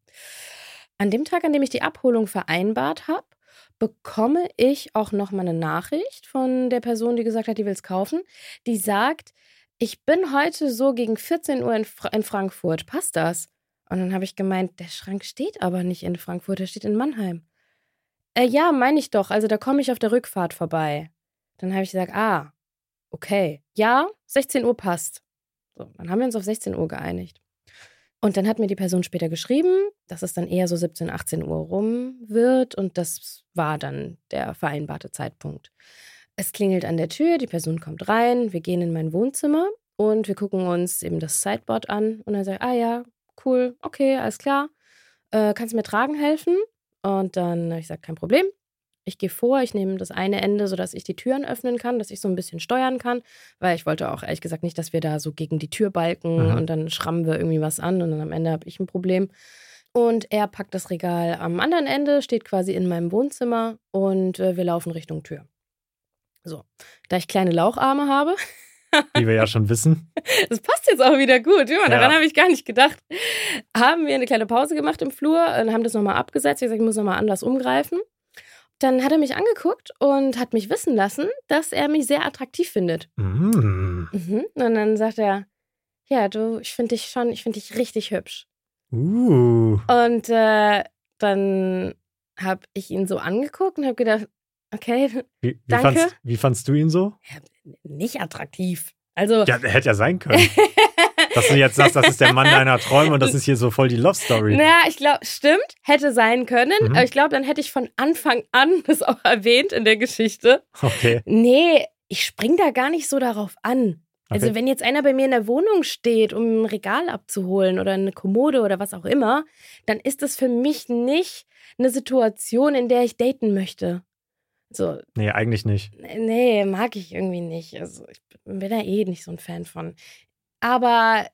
An dem Tag, an dem ich die Abholung vereinbart habe, bekomme ich auch nochmal eine Nachricht von der Person, die gesagt hat, die will es kaufen. Die sagt, ich bin heute so gegen 14 Uhr in, Fra in Frankfurt. Passt das? Und dann habe ich gemeint, der Schrank steht aber nicht in Frankfurt, der steht in Mannheim. Äh, ja, meine ich doch. Also da komme ich auf der Rückfahrt vorbei. Dann habe ich gesagt, ah, okay. Ja, 16 Uhr passt. So, dann haben wir uns auf 16 Uhr geeinigt. Und dann hat mir die Person später geschrieben, dass es dann eher so 17, 18 Uhr rum wird. Und das war dann der vereinbarte Zeitpunkt. Es klingelt an der Tür, die Person kommt rein, wir gehen in mein Wohnzimmer und wir gucken uns eben das Sideboard an. Und dann sagt, ah ja, cool, okay, alles klar. Äh, kannst du mir tragen helfen? Und dann habe ich gesagt, kein Problem. Ich gehe vor, ich nehme das eine Ende, sodass ich die Türen öffnen kann, dass ich so ein bisschen steuern kann, weil ich wollte auch ehrlich gesagt nicht, dass wir da so gegen die Tür balken Mhm. und dann schrammen wir irgendwie was an und dann am Ende habe ich ein Problem. Und er packt das Regal am anderen Ende, steht quasi in meinem Wohnzimmer und äh, wir laufen Richtung Tür. So, da ich kleine Laucharme habe, *laughs* Wie wir ja schon wissen. *laughs* das passt jetzt auch wieder gut. Ja, daran Ja. habe ich gar nicht gedacht. Haben wir eine kleine Pause gemacht im Flur und haben das nochmal abgesetzt. Ich habe gesagt, ich muss nochmal anders umgreifen. Dann hat er mich angeguckt und hat mich wissen lassen, dass er mich sehr attraktiv findet. Mm. Mhm. Und dann sagt er, ja, du, ich finde dich schon, ich finde dich richtig hübsch. Uh. Und äh, dann habe ich ihn so angeguckt und habe gedacht, okay, Wie, wie, Danke. fandst, wie fandst du ihn so? Nicht attraktiv. Also, Ja, hätte ja sein können. *laughs* Dass du jetzt sagst, das ist der Mann deiner Träume und das ist hier so voll die Love Story. Naja, ich glaube, stimmt, hätte sein können. Mhm. Aber ich glaube, dann hätte ich von Anfang an *laughs* das auch erwähnt in der Geschichte. Okay. Nee, ich spring da gar nicht so darauf an. Also, Okay. wenn jetzt einer bei mir in der Wohnung steht, um ein Regal abzuholen oder eine Kommode oder was auch immer, dann ist das für mich nicht eine Situation, in der ich daten möchte. So, Nee, eigentlich nicht. Nee, mag ich irgendwie nicht. Also ich bin da eh nicht so ein Fan von. Aber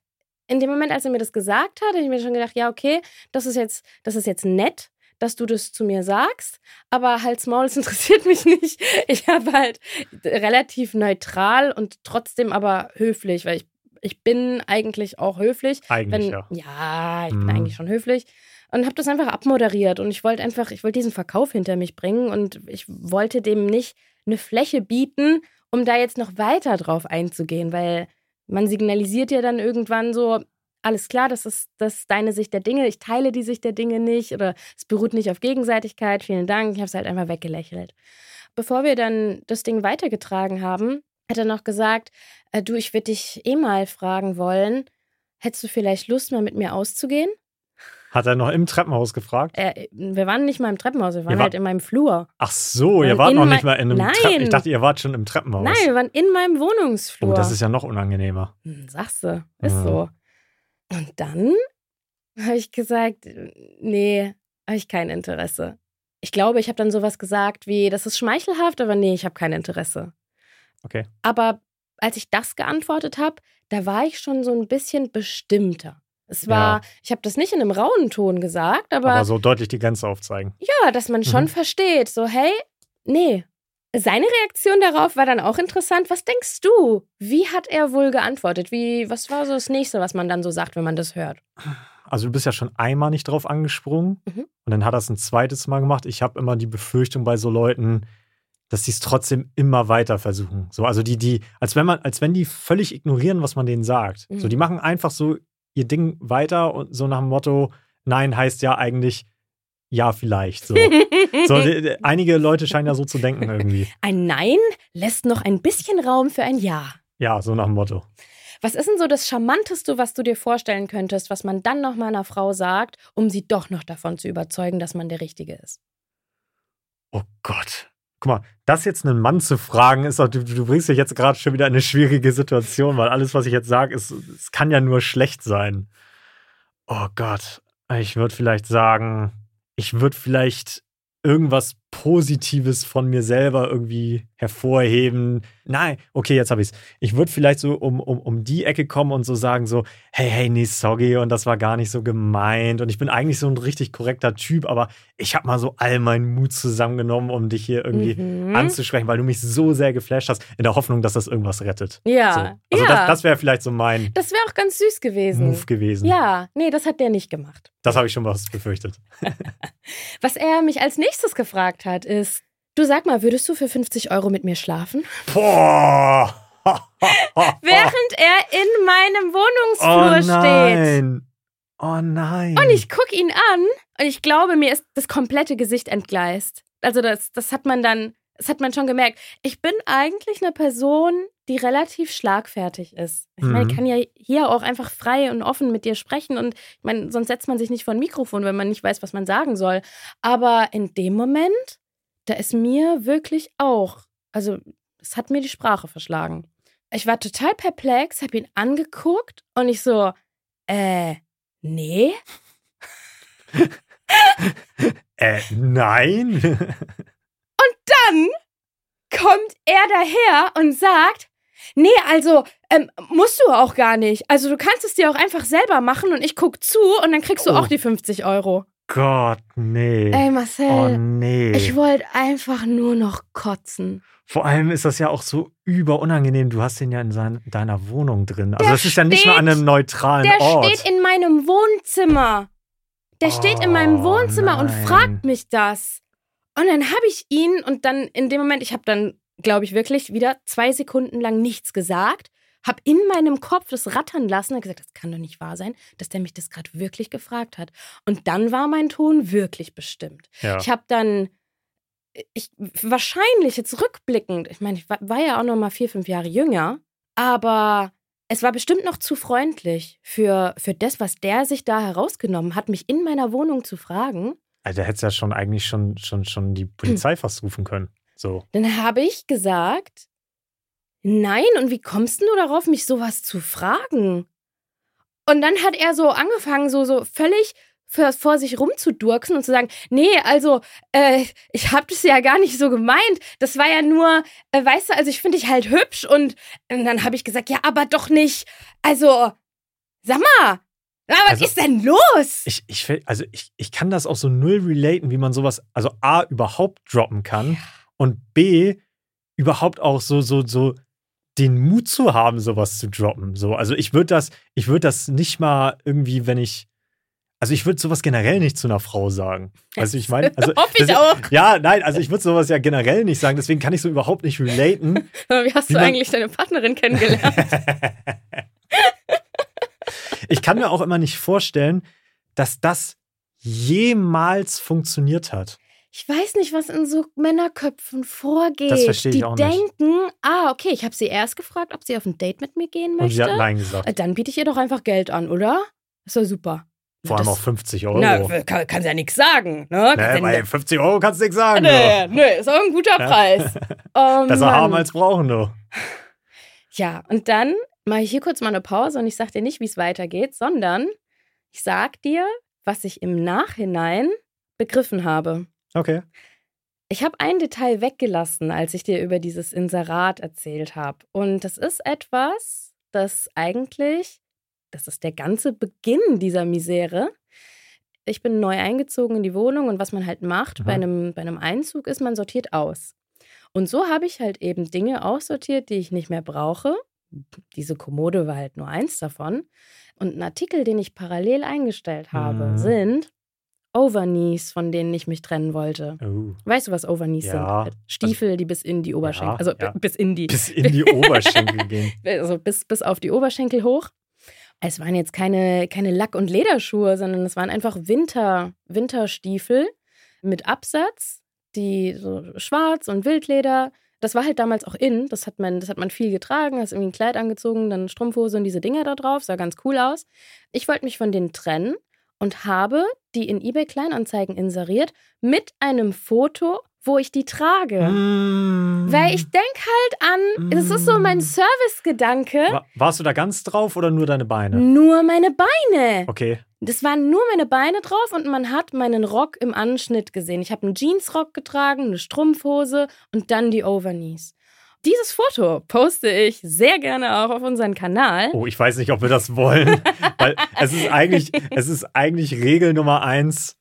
in dem Moment, als er mir das gesagt hat, habe ich mir schon gedacht, ja, okay, das ist jetzt, das ist jetzt nett, dass du das zu mir sagst, aber Hals Maul, es *laughs* interessiert mich nicht. Ich habe halt relativ neutral und trotzdem aber höflich, weil ich, ich bin eigentlich auch höflich. Eigentlich, Wenn, ja. ja, ich Mhm. bin eigentlich schon höflich. Und habe das einfach abmoderiert. Und ich wollte einfach, ich wollte diesen Verkauf hinter mich bringen und ich wollte dem nicht eine Fläche bieten, um da jetzt noch weiter drauf einzugehen, weil man signalisiert ja dann irgendwann so, alles klar, das ist, das ist deine Sicht der Dinge, ich teile die Sicht der Dinge nicht oder es beruht nicht auf Gegenseitigkeit, vielen Dank, ich habe es halt einfach weggelächelt. Bevor wir dann das Ding weitergetragen haben, hat er noch gesagt, äh, du, ich würde dich eh mal fragen wollen, hättest du vielleicht Lust, mal mit mir auszugehen? Hat er noch im Treppenhaus gefragt? Äh, wir waren nicht mal im Treppenhaus, wir waren war- halt in meinem Flur. Ach so, ihr wart noch nicht mal in einem Nein. Treppen. Ich dachte, ihr wart schon im Treppenhaus. Nein, wir waren in meinem Wohnungsflur. Oh, das ist ja noch unangenehmer. Hm, Sagst du, ist Ja. so. Und dann habe ich gesagt, nee, habe ich kein Interesse. Ich glaube, ich habe dann sowas gesagt wie, das ist schmeichelhaft, aber nee, ich habe kein Interesse. Okay. Aber als ich das geantwortet habe, da war ich schon so ein bisschen bestimmter. Es war, Ja. ich habe das nicht in einem rauen Ton gesagt, aber, Aber so deutlich die Grenze aufzeigen. ja, dass man schon Mhm. versteht, so, hey, nee. Seine Reaktion darauf war dann auch interessant. Was denkst du? Wie hat er wohl geantwortet? Wie, was war so das nächste, was man dann so sagt, wenn man das hört? Also du bist ja schon einmal nicht drauf angesprungen Mhm. und dann hat er es ein zweites Mal gemacht. Ich habe immer die Befürchtung bei so Leuten, dass sie es trotzdem immer weiter versuchen. So, also die, die, als wenn man, als wenn die völlig ignorieren, was man denen sagt. Mhm. So, die machen einfach so ihr Ding weiter und so nach dem Motto, nein heißt ja eigentlich ja vielleicht. So. *laughs* so die, einige Leute scheinen ja so zu denken irgendwie. Ein Nein lässt noch ein bisschen Raum für ein Ja. Ja, so nach dem Motto. Was ist denn so das Charmanteste, was du dir vorstellen könntest, was man dann noch mal einer Frau sagt, um sie doch noch davon zu überzeugen, dass man der Richtige ist? Oh Gott. Guck mal, das jetzt einen Mann zu fragen, ist doch, du, du bringst dich jetzt gerade schon wieder in eine schwierige Situation, weil alles, was ich jetzt sage, ist, es kann ja nur schlecht sein. Oh Gott. Ich würde vielleicht sagen, ich würde vielleicht irgendwas Positives von mir selber irgendwie hervorheben. Nein, okay, jetzt habe ich es. Ich würde vielleicht so um, um, um die Ecke kommen und so sagen, so, hey, hey, nee, sorry, und das war gar nicht so gemeint. Und ich bin eigentlich so ein richtig korrekter Typ, aber ich habe mal so all meinen Mut zusammengenommen, um dich hier irgendwie Mhm. anzusprechen, weil du mich so sehr geflasht hast, in der Hoffnung, dass das irgendwas rettet. Ja, So. Also ja. das, das wäre vielleicht so mein Das wäre auch ganz süß gewesen. Move gewesen. Ja, nee, das hat der nicht gemacht. Das habe ich schon was befürchtet. *laughs* Was er mich als nächstes gefragt hat, ist: Du sag mal, würdest du für 50 Euro mit mir schlafen? Boah! *laughs* *laughs* Während er in meinem oh Wohnungsflur steht. nein! Oh nein! Und ich gucke ihn an und ich glaube, mir ist das komplette Gesicht entgleist. Also das, das hat man dann, das hat man schon gemerkt. Ich bin eigentlich eine Person, die relativ schlagfertig ist. Ich meine, ich Mhm. kann ja hier auch einfach frei und offen mit dir sprechen und ich meine, sonst setzt man sich nicht vor ein Mikrofon, wenn man nicht weiß, was man sagen soll. Aber in dem Moment, da ist mir wirklich auch, also es hat mir die Sprache verschlagen. Ich war total perplex, habe ihn angeguckt und ich so, äh, nee. *laughs* Äh, nein? *laughs* dann kommt er daher und sagt, nee, also ähm, musst du auch gar nicht. Also du kannst es dir auch einfach selber machen und ich guck zu und dann kriegst du Oh. auch die 50 Euro. Gott, nee. Ey Marcel, oh nee. ich wollte einfach nur noch kotzen. Vor allem ist das ja auch so überunangenehm. Du hast den ja in sein, deiner Wohnung drin. Also Der das ist ja nicht mal an einem neutralen Der Ort. steht in meinem Wohnzimmer. Der steht in meinem Oh, Wohnzimmer und nein. fragt mich das. Und dann habe ich ihn und dann in dem Moment, ich habe dann, glaube ich, wirklich wieder zwei Sekunden lang nichts gesagt, habe in meinem Kopf das rattern lassen und gesagt, das kann doch nicht wahr sein, dass der mich das gerade wirklich gefragt hat. Und dann war mein Ton wirklich bestimmt. ja. Ich habe dann, ich wahrscheinlich jetzt rückblickend, ich meine, ich war, war ja auch noch mal vier, fünf Jahre jünger, aber es war bestimmt noch zu freundlich für, für das, was der sich da herausgenommen hat, mich in meiner Wohnung zu fragen. Also, da hättest du ja schon eigentlich schon, schon, schon die Polizei *clears throat* fast rufen können. So. Dann habe ich gesagt, nein, und wie kommst denn du darauf, mich sowas zu fragen? Und dann hat er so angefangen, so, so völlig vor sich rumzudurksen und zu sagen, nee, also, äh, ich habe das ja gar nicht so gemeint. Das war ja nur, äh, weißt du, also ich finde dich halt hübsch. Und, und dann habe ich gesagt, ja, aber doch nicht. Also, sag mal, na, was Also- ist denn los? Ich, ich, also ich, ich kann das auch so null relaten, wie man sowas, also A, überhaupt droppen kann und B, überhaupt auch so, so, so den Mut zu haben, sowas zu droppen. So, also ich würde das, ich würde das nicht mal irgendwie, wenn ich, also ich würde sowas generell nicht zu einer Frau sagen. Weißt du, ich meine? Also, *laughs* Hoffe ich auch. Ja, nein, also ich würde sowas ja generell nicht sagen, deswegen kann ich so überhaupt nicht relaten. *laughs* Wie hast wie du eigentlich deine Partnerin kennengelernt? *laughs* ich kann mir auch immer nicht vorstellen, dass das jemals funktioniert hat. Ich weiß nicht, was in so Männerköpfen vorgeht. Das verstehe ich die auch nicht. denken, ah, okay, ich habe sie erst gefragt, ob sie auf ein Date mit mir gehen Und möchte. sie hat Nein gesagt. Äh, Dann biete ich ihr doch einfach Geld an, oder? Ist doch super. Vor allem das- auch 50 Euro. Na, kann, kann sie ja nichts sagen. Ne? Nee, bei 50 Euro kannst du nichts sagen. nee, du. nee, ist auch ein guter Preis. *laughs* Oh, Besser Mann. haben als brauchen, du. Ja, und dann mache ich hier kurz mal eine Pause und ich sage dir nicht, wie es weitergeht, sondern ich sag dir, was ich im Nachhinein begriffen habe. Okay. Ich habe ein Detail weggelassen, als ich dir über dieses Inserat erzählt habe. Und das ist etwas, das eigentlich, das ist der ganze Beginn dieser Misere. Ich bin neu eingezogen in die Wohnung und was man halt macht bei, einem, bei einem Einzug ist, man sortiert aus. Und so habe ich halt eben Dinge aussortiert, die ich nicht mehr brauche. Diese Kommode war halt nur eins davon. Und ein Artikel, den ich parallel eingestellt habe, Mhm. sind Overknees, von denen ich mich trennen wollte. Oh. Weißt du, was Overknees Ja. sind? Stiefel, die bis in die Oberschenkel, Ja, also ja. bis in die, Bis in die Oberschenkel *laughs* gehen. also bis, bis auf die Oberschenkel hoch. Es waren jetzt keine, keine Lack- und Lederschuhe, sondern es waren einfach Winter, Winterstiefel mit Absatz, die so schwarz und Wildleder. Das war halt damals auch in. Das hat man, das hat man viel getragen, hast irgendwie ein Kleid angezogen, dann Strumpfhose und diese Dinger da drauf. Sah ganz cool aus. Ich wollte mich von denen trennen und habe die in eBay Kleinanzeigen inseriert mit einem Foto, wo ich die trage. Mm. Weil ich denke halt an, das ist so mein Mm. Servicegedanke, Wa- Warst du da ganz drauf oder nur deine Beine? nur meine Beine. Okay. Das waren nur meine Beine drauf und man hat meinen Rock im Anschnitt gesehen. Ich habe einen Jeansrock getragen, eine Strumpfhose und dann die Overknees. Dieses Foto poste ich sehr gerne auch auf unseren Kanal. Oh, ich weiß nicht, ob wir das wollen. *laughs* weil es ist eigentlich, es ist eigentlich Regel Nummer eins.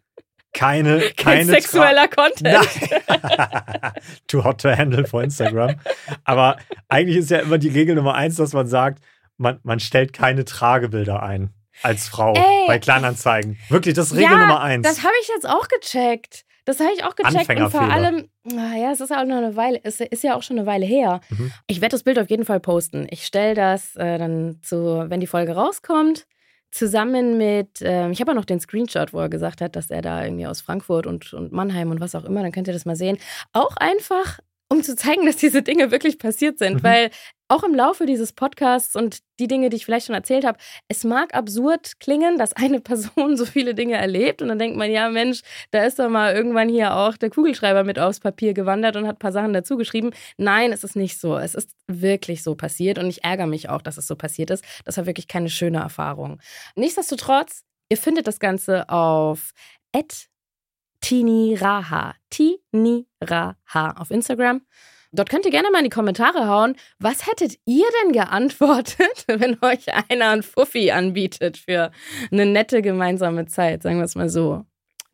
Keine, Kein keine sexueller Content. Nein. *laughs* Too hot to handle for Instagram. Aber eigentlich ist ja immer die Regel Nummer eins, dass man sagt, man, man stellt keine Tragebilder ein als Frau Ey. bei Kleinanzeigen. Wirklich, das ist Regel ja, Nummer eins. Das habe ich jetzt auch gecheckt. Das habe ich auch gecheckt. Und vor allem, naja, es ist auch noch eine Weile, es ist ja auch schon eine Weile her. Mhm. Ich werde das Bild auf jeden Fall posten. Ich stelle das äh, dann zu, wenn die Folge rauskommt, zusammen mit, ähm, ich habe ja noch den Screenshot, wo er gesagt hat, dass er da irgendwie aus Frankfurt und, und Mannheim und was auch immer, dann könnt ihr das mal sehen. Auch einfach, um zu zeigen, dass diese Dinge wirklich passiert sind, Mhm. weil auch im Laufe dieses Podcasts und die Dinge, die ich vielleicht schon erzählt habe, es mag absurd klingen, dass eine Person *laughs* so viele Dinge erlebt und dann denkt man, ja Mensch, da ist doch mal irgendwann hier auch der Kugelschreiber mit aufs Papier gewandert und hat ein paar Sachen dazu geschrieben. Nein, es ist nicht so. Es ist wirklich so passiert und ich ärgere mich auch, dass es so passiert ist. Das war wirklich keine schöne Erfahrung. Nichtsdestotrotz, ihr findet das Ganze auf tiniraha, tiniraha auf Instagram. Dort könnt ihr gerne mal in die Kommentare hauen, was hättet ihr denn geantwortet, *laughs* wenn euch einer ein Fuffi anbietet für eine nette gemeinsame Zeit, sagen wir es mal so.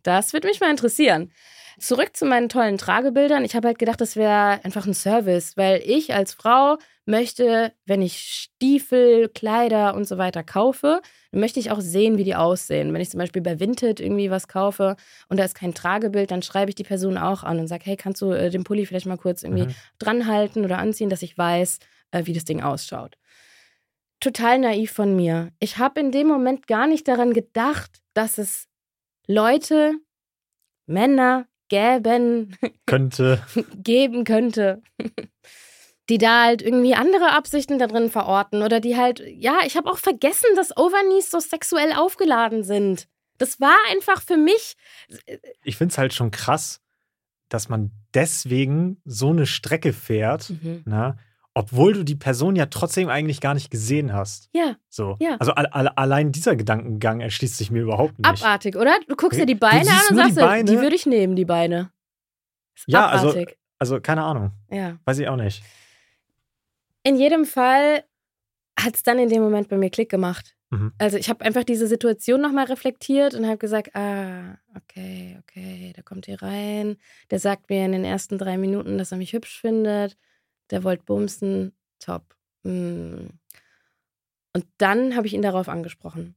Das würde mich mal interessieren. Zurück zu meinen tollen Tragebildern. Ich habe halt gedacht, das wäre einfach ein Service, weil ich als Frau möchte, wenn ich Stiefel, Kleider und so weiter kaufe, dann möchte ich auch sehen, wie die aussehen. Wenn ich zum Beispiel bei Vinted irgendwie was kaufe und da ist kein Tragebild, dann schreibe ich die Person auch an und sage, hey, kannst du äh, den Pulli vielleicht mal kurz irgendwie Mhm. dranhalten oder anziehen, dass ich weiß, äh, wie das Ding ausschaut. Total naiv von mir. Ich habe in dem Moment gar nicht daran gedacht, dass es Leute, Männer gäben, Könnte. *laughs* geben könnte, die da halt irgendwie andere Absichten da drin verorten oder die halt, ja, ich habe auch vergessen, dass Overknees so sexuell aufgeladen sind. Das war einfach für mich, Ich finde es halt schon krass, dass man deswegen so eine Strecke fährt, Mhm. na, obwohl du die Person ja trotzdem eigentlich gar nicht gesehen hast. ja, So. Ja. Also al- al- allein dieser Gedankengang erschließt sich mir überhaupt nicht. abartig, oder? Du guckst dir die Beine an und die sagst, Beine. die würde ich nehmen, die Beine. Ja, also- abartig. Also keine Ahnung. ja. Weiß ich auch nicht. In jedem Fall hat es dann in dem Moment bei mir Klick gemacht. Mhm. Also ich habe einfach diese Situation nochmal reflektiert und habe gesagt, ah, okay, okay, der kommt hier rein. Der sagt mir in den ersten drei Minuten, dass er mich hübsch findet. Der wollte bumsen. Top. Mm. Und dann habe ich ihn darauf angesprochen.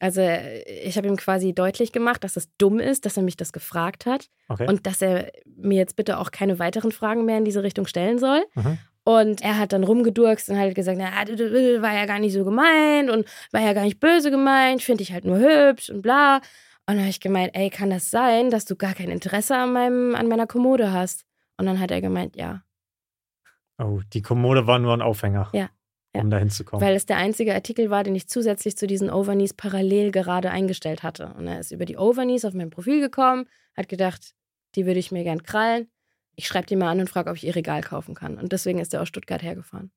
Also ich habe ihm quasi deutlich gemacht, dass es dumm ist, dass er mich das gefragt hat Okay. und dass er mir jetzt bitte auch keine weiteren Fragen mehr in diese Richtung stellen soll. Mhm. Und er hat dann rumgedurkst und halt gesagt, na, war ja gar nicht so gemeint und war ja gar nicht böse gemeint, finde ich halt nur hübsch und bla. Und Und dann habe ich gemeint, ey, kann das sein, dass du gar kein Interesse an, meinem, an meiner Kommode hast? Und dann hat er gemeint, ja. Oh, die Kommode war nur ein Aufhänger. Ja, ja. Um da hinzukommen. Weil es der einzige Artikel war, den ich zusätzlich zu diesen Overknees parallel gerade eingestellt hatte. Und er ist über die Overknees auf mein Profil gekommen, hat gedacht, die würde ich mir gern krallen. Ich schreibe die mal an und frage, ob ich ihr Regal kaufen kann. Und deswegen ist er aus Stuttgart hergefahren.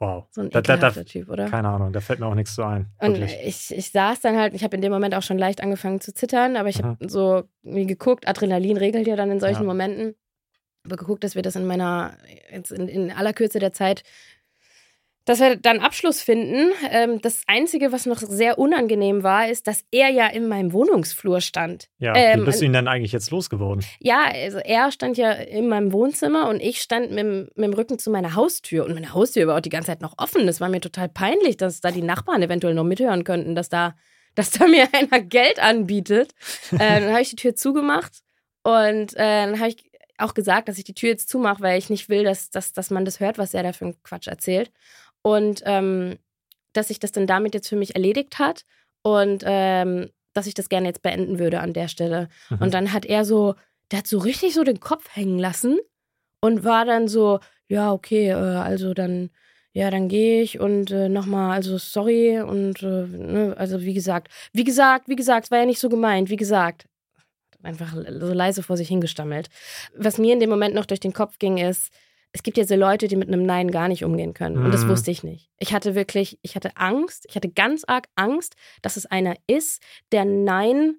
wow. So ein Da- da- da- Typ, oder? Keine Ahnung, da fällt mir auch nichts so ein. Und Wirklich. ich, ich saß dann halt, ich habe in dem Moment auch schon leicht angefangen zu zittern, aber ich habe so mir geguckt, Adrenalin regelt ja dann in solchen Ja. Momenten. Geguckt, dass wir das in meiner, jetzt in, in aller Kürze der Zeit, dass wir dann Abschluss finden. Ähm, das Einzige, was noch sehr unangenehm war, ist, dass er ja in meinem Wohnungsflur stand. Ja, ähm, wie bist du ihn denn eigentlich jetzt losgeworden? Ja, also er stand ja in meinem Wohnzimmer und ich stand mit, dem- mit dem Rücken zu meiner Haustür. Und meine Haustür war auch die ganze Zeit noch offen. Das war mir total peinlich, dass da die Nachbarn eventuell noch mithören könnten, dass da, dass da mir *laughs* einer Geld anbietet. äh, dann habe ich die Tür zugemacht und äh, dann habe ich auch gesagt, dass ich die Tür jetzt zumache, weil ich nicht will, dass, dass, dass man das hört, was er da für einen Quatsch erzählt. Und ähm, dass sich das dann damit jetzt für mich erledigt hat und ähm, dass ich das gerne jetzt beenden würde an der Stelle. Mhm. Und dann hat er so, der hat so richtig so den Kopf hängen lassen und war dann so, ja, okay, äh, also dann, ja, dann gehe ich und äh, nochmal, also sorry und äh, ne, also wie gesagt, wie gesagt, wie gesagt, es war ja nicht so gemeint, wie gesagt. Einfach so leise vor sich hingestammelt. Was mir in dem Moment noch durch den Kopf ging, ist, es gibt ja so Leute, die mit einem Nein gar nicht umgehen können. Und das Mhm. wusste ich nicht. Ich hatte wirklich, ich hatte Angst, ich hatte ganz arg Angst, dass es einer ist, der Nein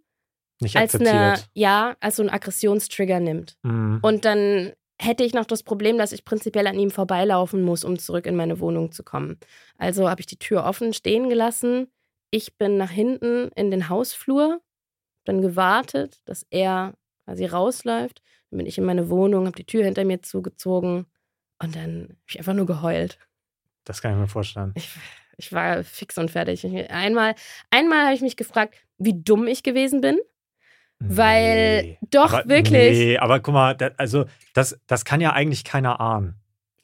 Nicht als eine, ja, als so einen Aggressionstrigger nimmt. Mhm. Und dann hätte ich noch das Problem, dass ich prinzipiell an ihm vorbeilaufen muss, um zurück in meine Wohnung zu kommen. Also habe ich die Tür offen stehen gelassen. Ich bin nach hinten in den Hausflur, dann gewartet, dass er quasi rausläuft. Dann bin ich in meine Wohnung, habe die Tür hinter mir zugezogen und dann habe ich einfach nur geheult. Das kann ich mir vorstellen. Ich, ich war fix und fertig. Einmal einmal habe ich mich gefragt, wie dumm ich gewesen bin. Weil- Nee. doch, aber, wirklich. Nee, aber guck mal, da, also das, das kann ja eigentlich keiner ahnen.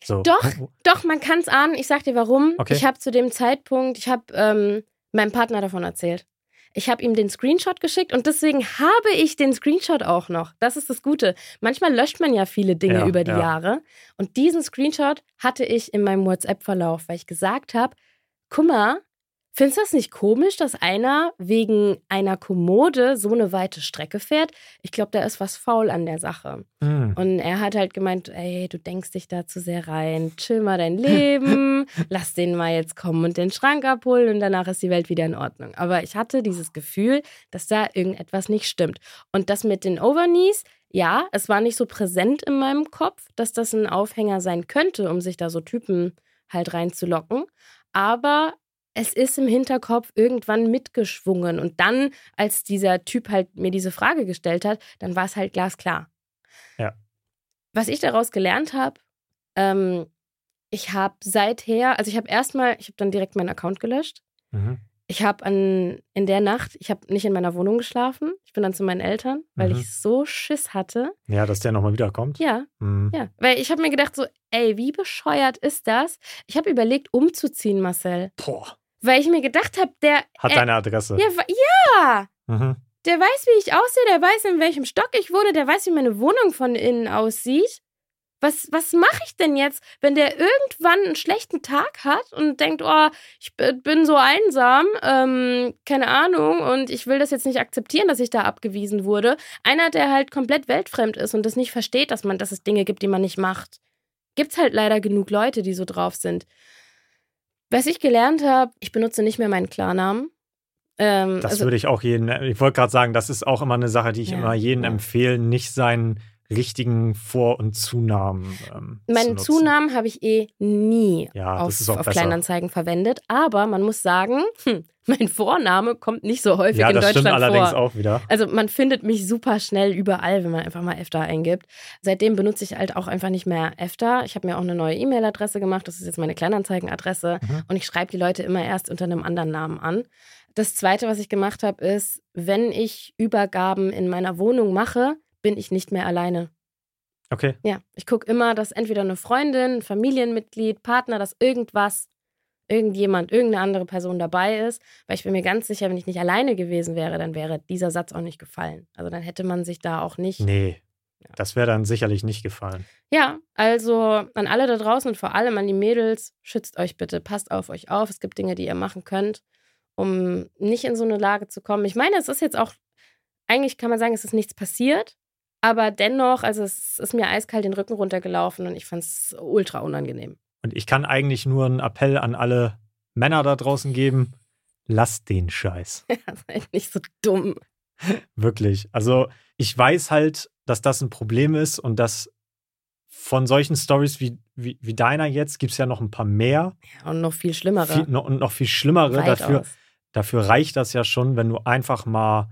So. Doch, doch, man kann es ahnen. Ich sag dir warum. Okay. Ich habe zu dem Zeitpunkt, ich habe ähm, meinem Partner davon erzählt. Ich habe ihm den Screenshot geschickt und deswegen habe ich den Screenshot auch noch. Das ist das Gute. Manchmal löscht man ja viele Dinge Ja, über die ja. Jahre. Und diesen Screenshot hatte ich in meinem WhatsApp-Verlauf, weil ich gesagt habe, guck mal, findest du das nicht komisch, dass einer wegen einer Kommode so eine weite Strecke fährt? Ich glaube, da ist was faul an der Sache. Mhm. Und er hat halt gemeint, ey, du denkst dich da zu sehr rein, chill mal dein Leben, *laughs* lass den mal jetzt kommen und den Schrank abholen und danach ist die Welt wieder in Ordnung. Aber ich hatte dieses Gefühl, dass da irgendetwas nicht stimmt. Und das mit den Overknees, ja, es war nicht so präsent in meinem Kopf, dass das ein Aufhänger sein könnte, um sich da so Typen halt reinzulocken. Aber es ist im Hinterkopf irgendwann mitgeschwungen. Und dann, als dieser Typ halt mir diese Frage gestellt hat, dann war es halt glasklar. Ja. Was ich daraus gelernt habe, ähm, ich habe seither, also ich habe erstmal, ich habe dann direkt meinen Account gelöscht. Mhm. Ich habe an in der Nacht, ich habe nicht in meiner Wohnung geschlafen. Ich bin dann zu meinen Eltern, weil Mhm. ich so Schiss hatte. Ja, dass der nochmal wiederkommt. Ja, Mhm. ja, weil ich habe mir gedacht so, ey, wie bescheuert ist das? Ich habe überlegt umzuziehen, Marcel, Boah. Weil ich mir gedacht habe, der Hat äh, deine Adresse. ja, wa- ja, Mhm. der weiß, wie ich aussehe, der weiß, in welchem Stock ich wohne, der weiß, wie meine Wohnung von innen aussieht. Was, was mache ich denn jetzt, wenn der irgendwann einen schlechten Tag hat und denkt, oh, ich bin so einsam, ähm, keine Ahnung, und ich will das jetzt nicht akzeptieren, dass ich da abgewiesen wurde. Einer, der halt komplett weltfremd ist und das nicht versteht, dass man, dass es Dinge gibt, die man nicht macht. Gibt's halt leider genug Leute, die so drauf sind. Was ich gelernt habe, ich benutze nicht mehr meinen Klarnamen. Ähm, Das also- würde ich auch jeden, ich wollte gerade sagen, das ist auch immer eine Sache, die ich Ja, immer jedem ja. empfehle, nicht seinen richtigen Vor- und Zunamen ähm, zu Meinen nutzen. Zunamen habe ich eh nie Ja, auf, auf. Kleinanzeigen verwendet. Aber man muss sagen, hm, mein Vorname kommt nicht so häufig Ja, in das Deutschland stimmt allerdings vor. auch wieder. Also man findet mich super schnell überall, wenn man einfach mal EFTA eingibt. Seitdem benutze ich halt auch einfach nicht mehr EFTA. Ich habe mir auch eine neue E-Mail-Adresse gemacht. Das ist jetzt meine Kleinanzeigen-Adresse. Mhm. Und ich schreibe die Leute immer erst unter einem anderen Namen an. Das Zweite, was ich gemacht habe, ist, wenn ich Übergaben in meiner Wohnung mache, bin ich nicht mehr alleine. Okay. Ja, ich gucke immer, dass entweder eine Freundin, ein Familienmitglied, Partner, dass irgendwas, irgendjemand, irgendeine andere Person dabei ist, weil ich bin mir ganz sicher, wenn ich nicht alleine gewesen wäre, dann wäre dieser Satz auch nicht gefallen. Also dann hätte man sich da auch nicht. Nee, das wäre dann sicherlich nicht gefallen. Ja, also an alle da draußen und vor allem an die Mädels, schützt euch bitte, passt auf euch auf. Es gibt Dinge, die ihr machen könnt, um nicht in so eine Lage zu kommen. Ich meine, es ist jetzt auch, eigentlich kann man sagen, es ist nichts passiert, aber dennoch, also es ist mir eiskalt den Rücken runtergelaufen und ich fand es ultra unangenehm. Und ich kann eigentlich nur einen Appell an alle Männer da draußen geben: lasst den Scheiß. *laughs* Seid nicht so dumm. Wirklich. Also, ich weiß halt, dass das ein Problem ist und dass von solchen Stories wie, wie, wie deiner jetzt gibt es ja noch ein paar mehr. Ja, und noch viel schlimmere. Viel, noch, und noch viel schlimmere. Weitaus. Dafür, dafür reicht das ja schon, wenn du einfach mal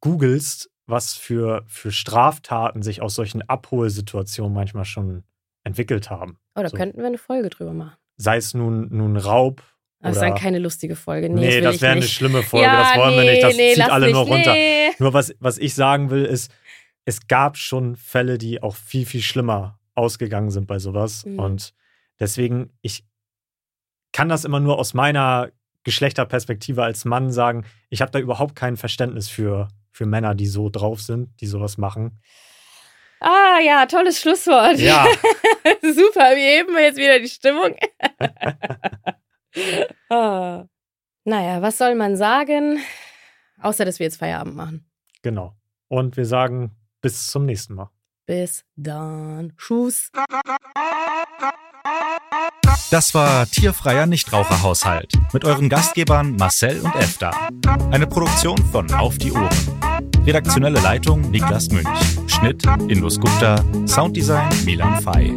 googelst, was für, für Straftaten sich aus solchen Abholsituationen manchmal schon entwickelt haben. Oh, da So. könnten wir eine Folge drüber machen. Sei es nun, nun Raub. Aber es ist dann keine lustige Folge. Nee, nee, das ich wäre eine schlimme Folge. Ja, das wollen wir nee, nicht. Das nee, zieht alle nicht. nur runter. Nur was, was ich sagen will, ist, es gab schon Fälle, die auch viel, viel schlimmer ausgegangen sind bei sowas. Mhm. Und deswegen, ich kann das immer nur aus meiner Geschlechterperspektive als Mann sagen, ich habe da überhaupt kein Verständnis für, für Männer, die so drauf sind, die sowas machen. Ah ja, tolles Schlusswort. Ja, *laughs* Super, wir heben jetzt wieder die Stimmung. *laughs* ah. Naja, was soll man sagen? Außer, dass wir jetzt Feierabend machen. genau. Und wir sagen bis zum nächsten Mal. Bis dann. Tschüss. Das war Tierfreier Nichtraucherhaushalt mit euren Gastgebern Marcel und Efta. Eine Produktion von Auf die Ohren. Redaktionelle Leitung Niklas Münch. Schnitt Indus Gupta. Sounddesign Milan Fay.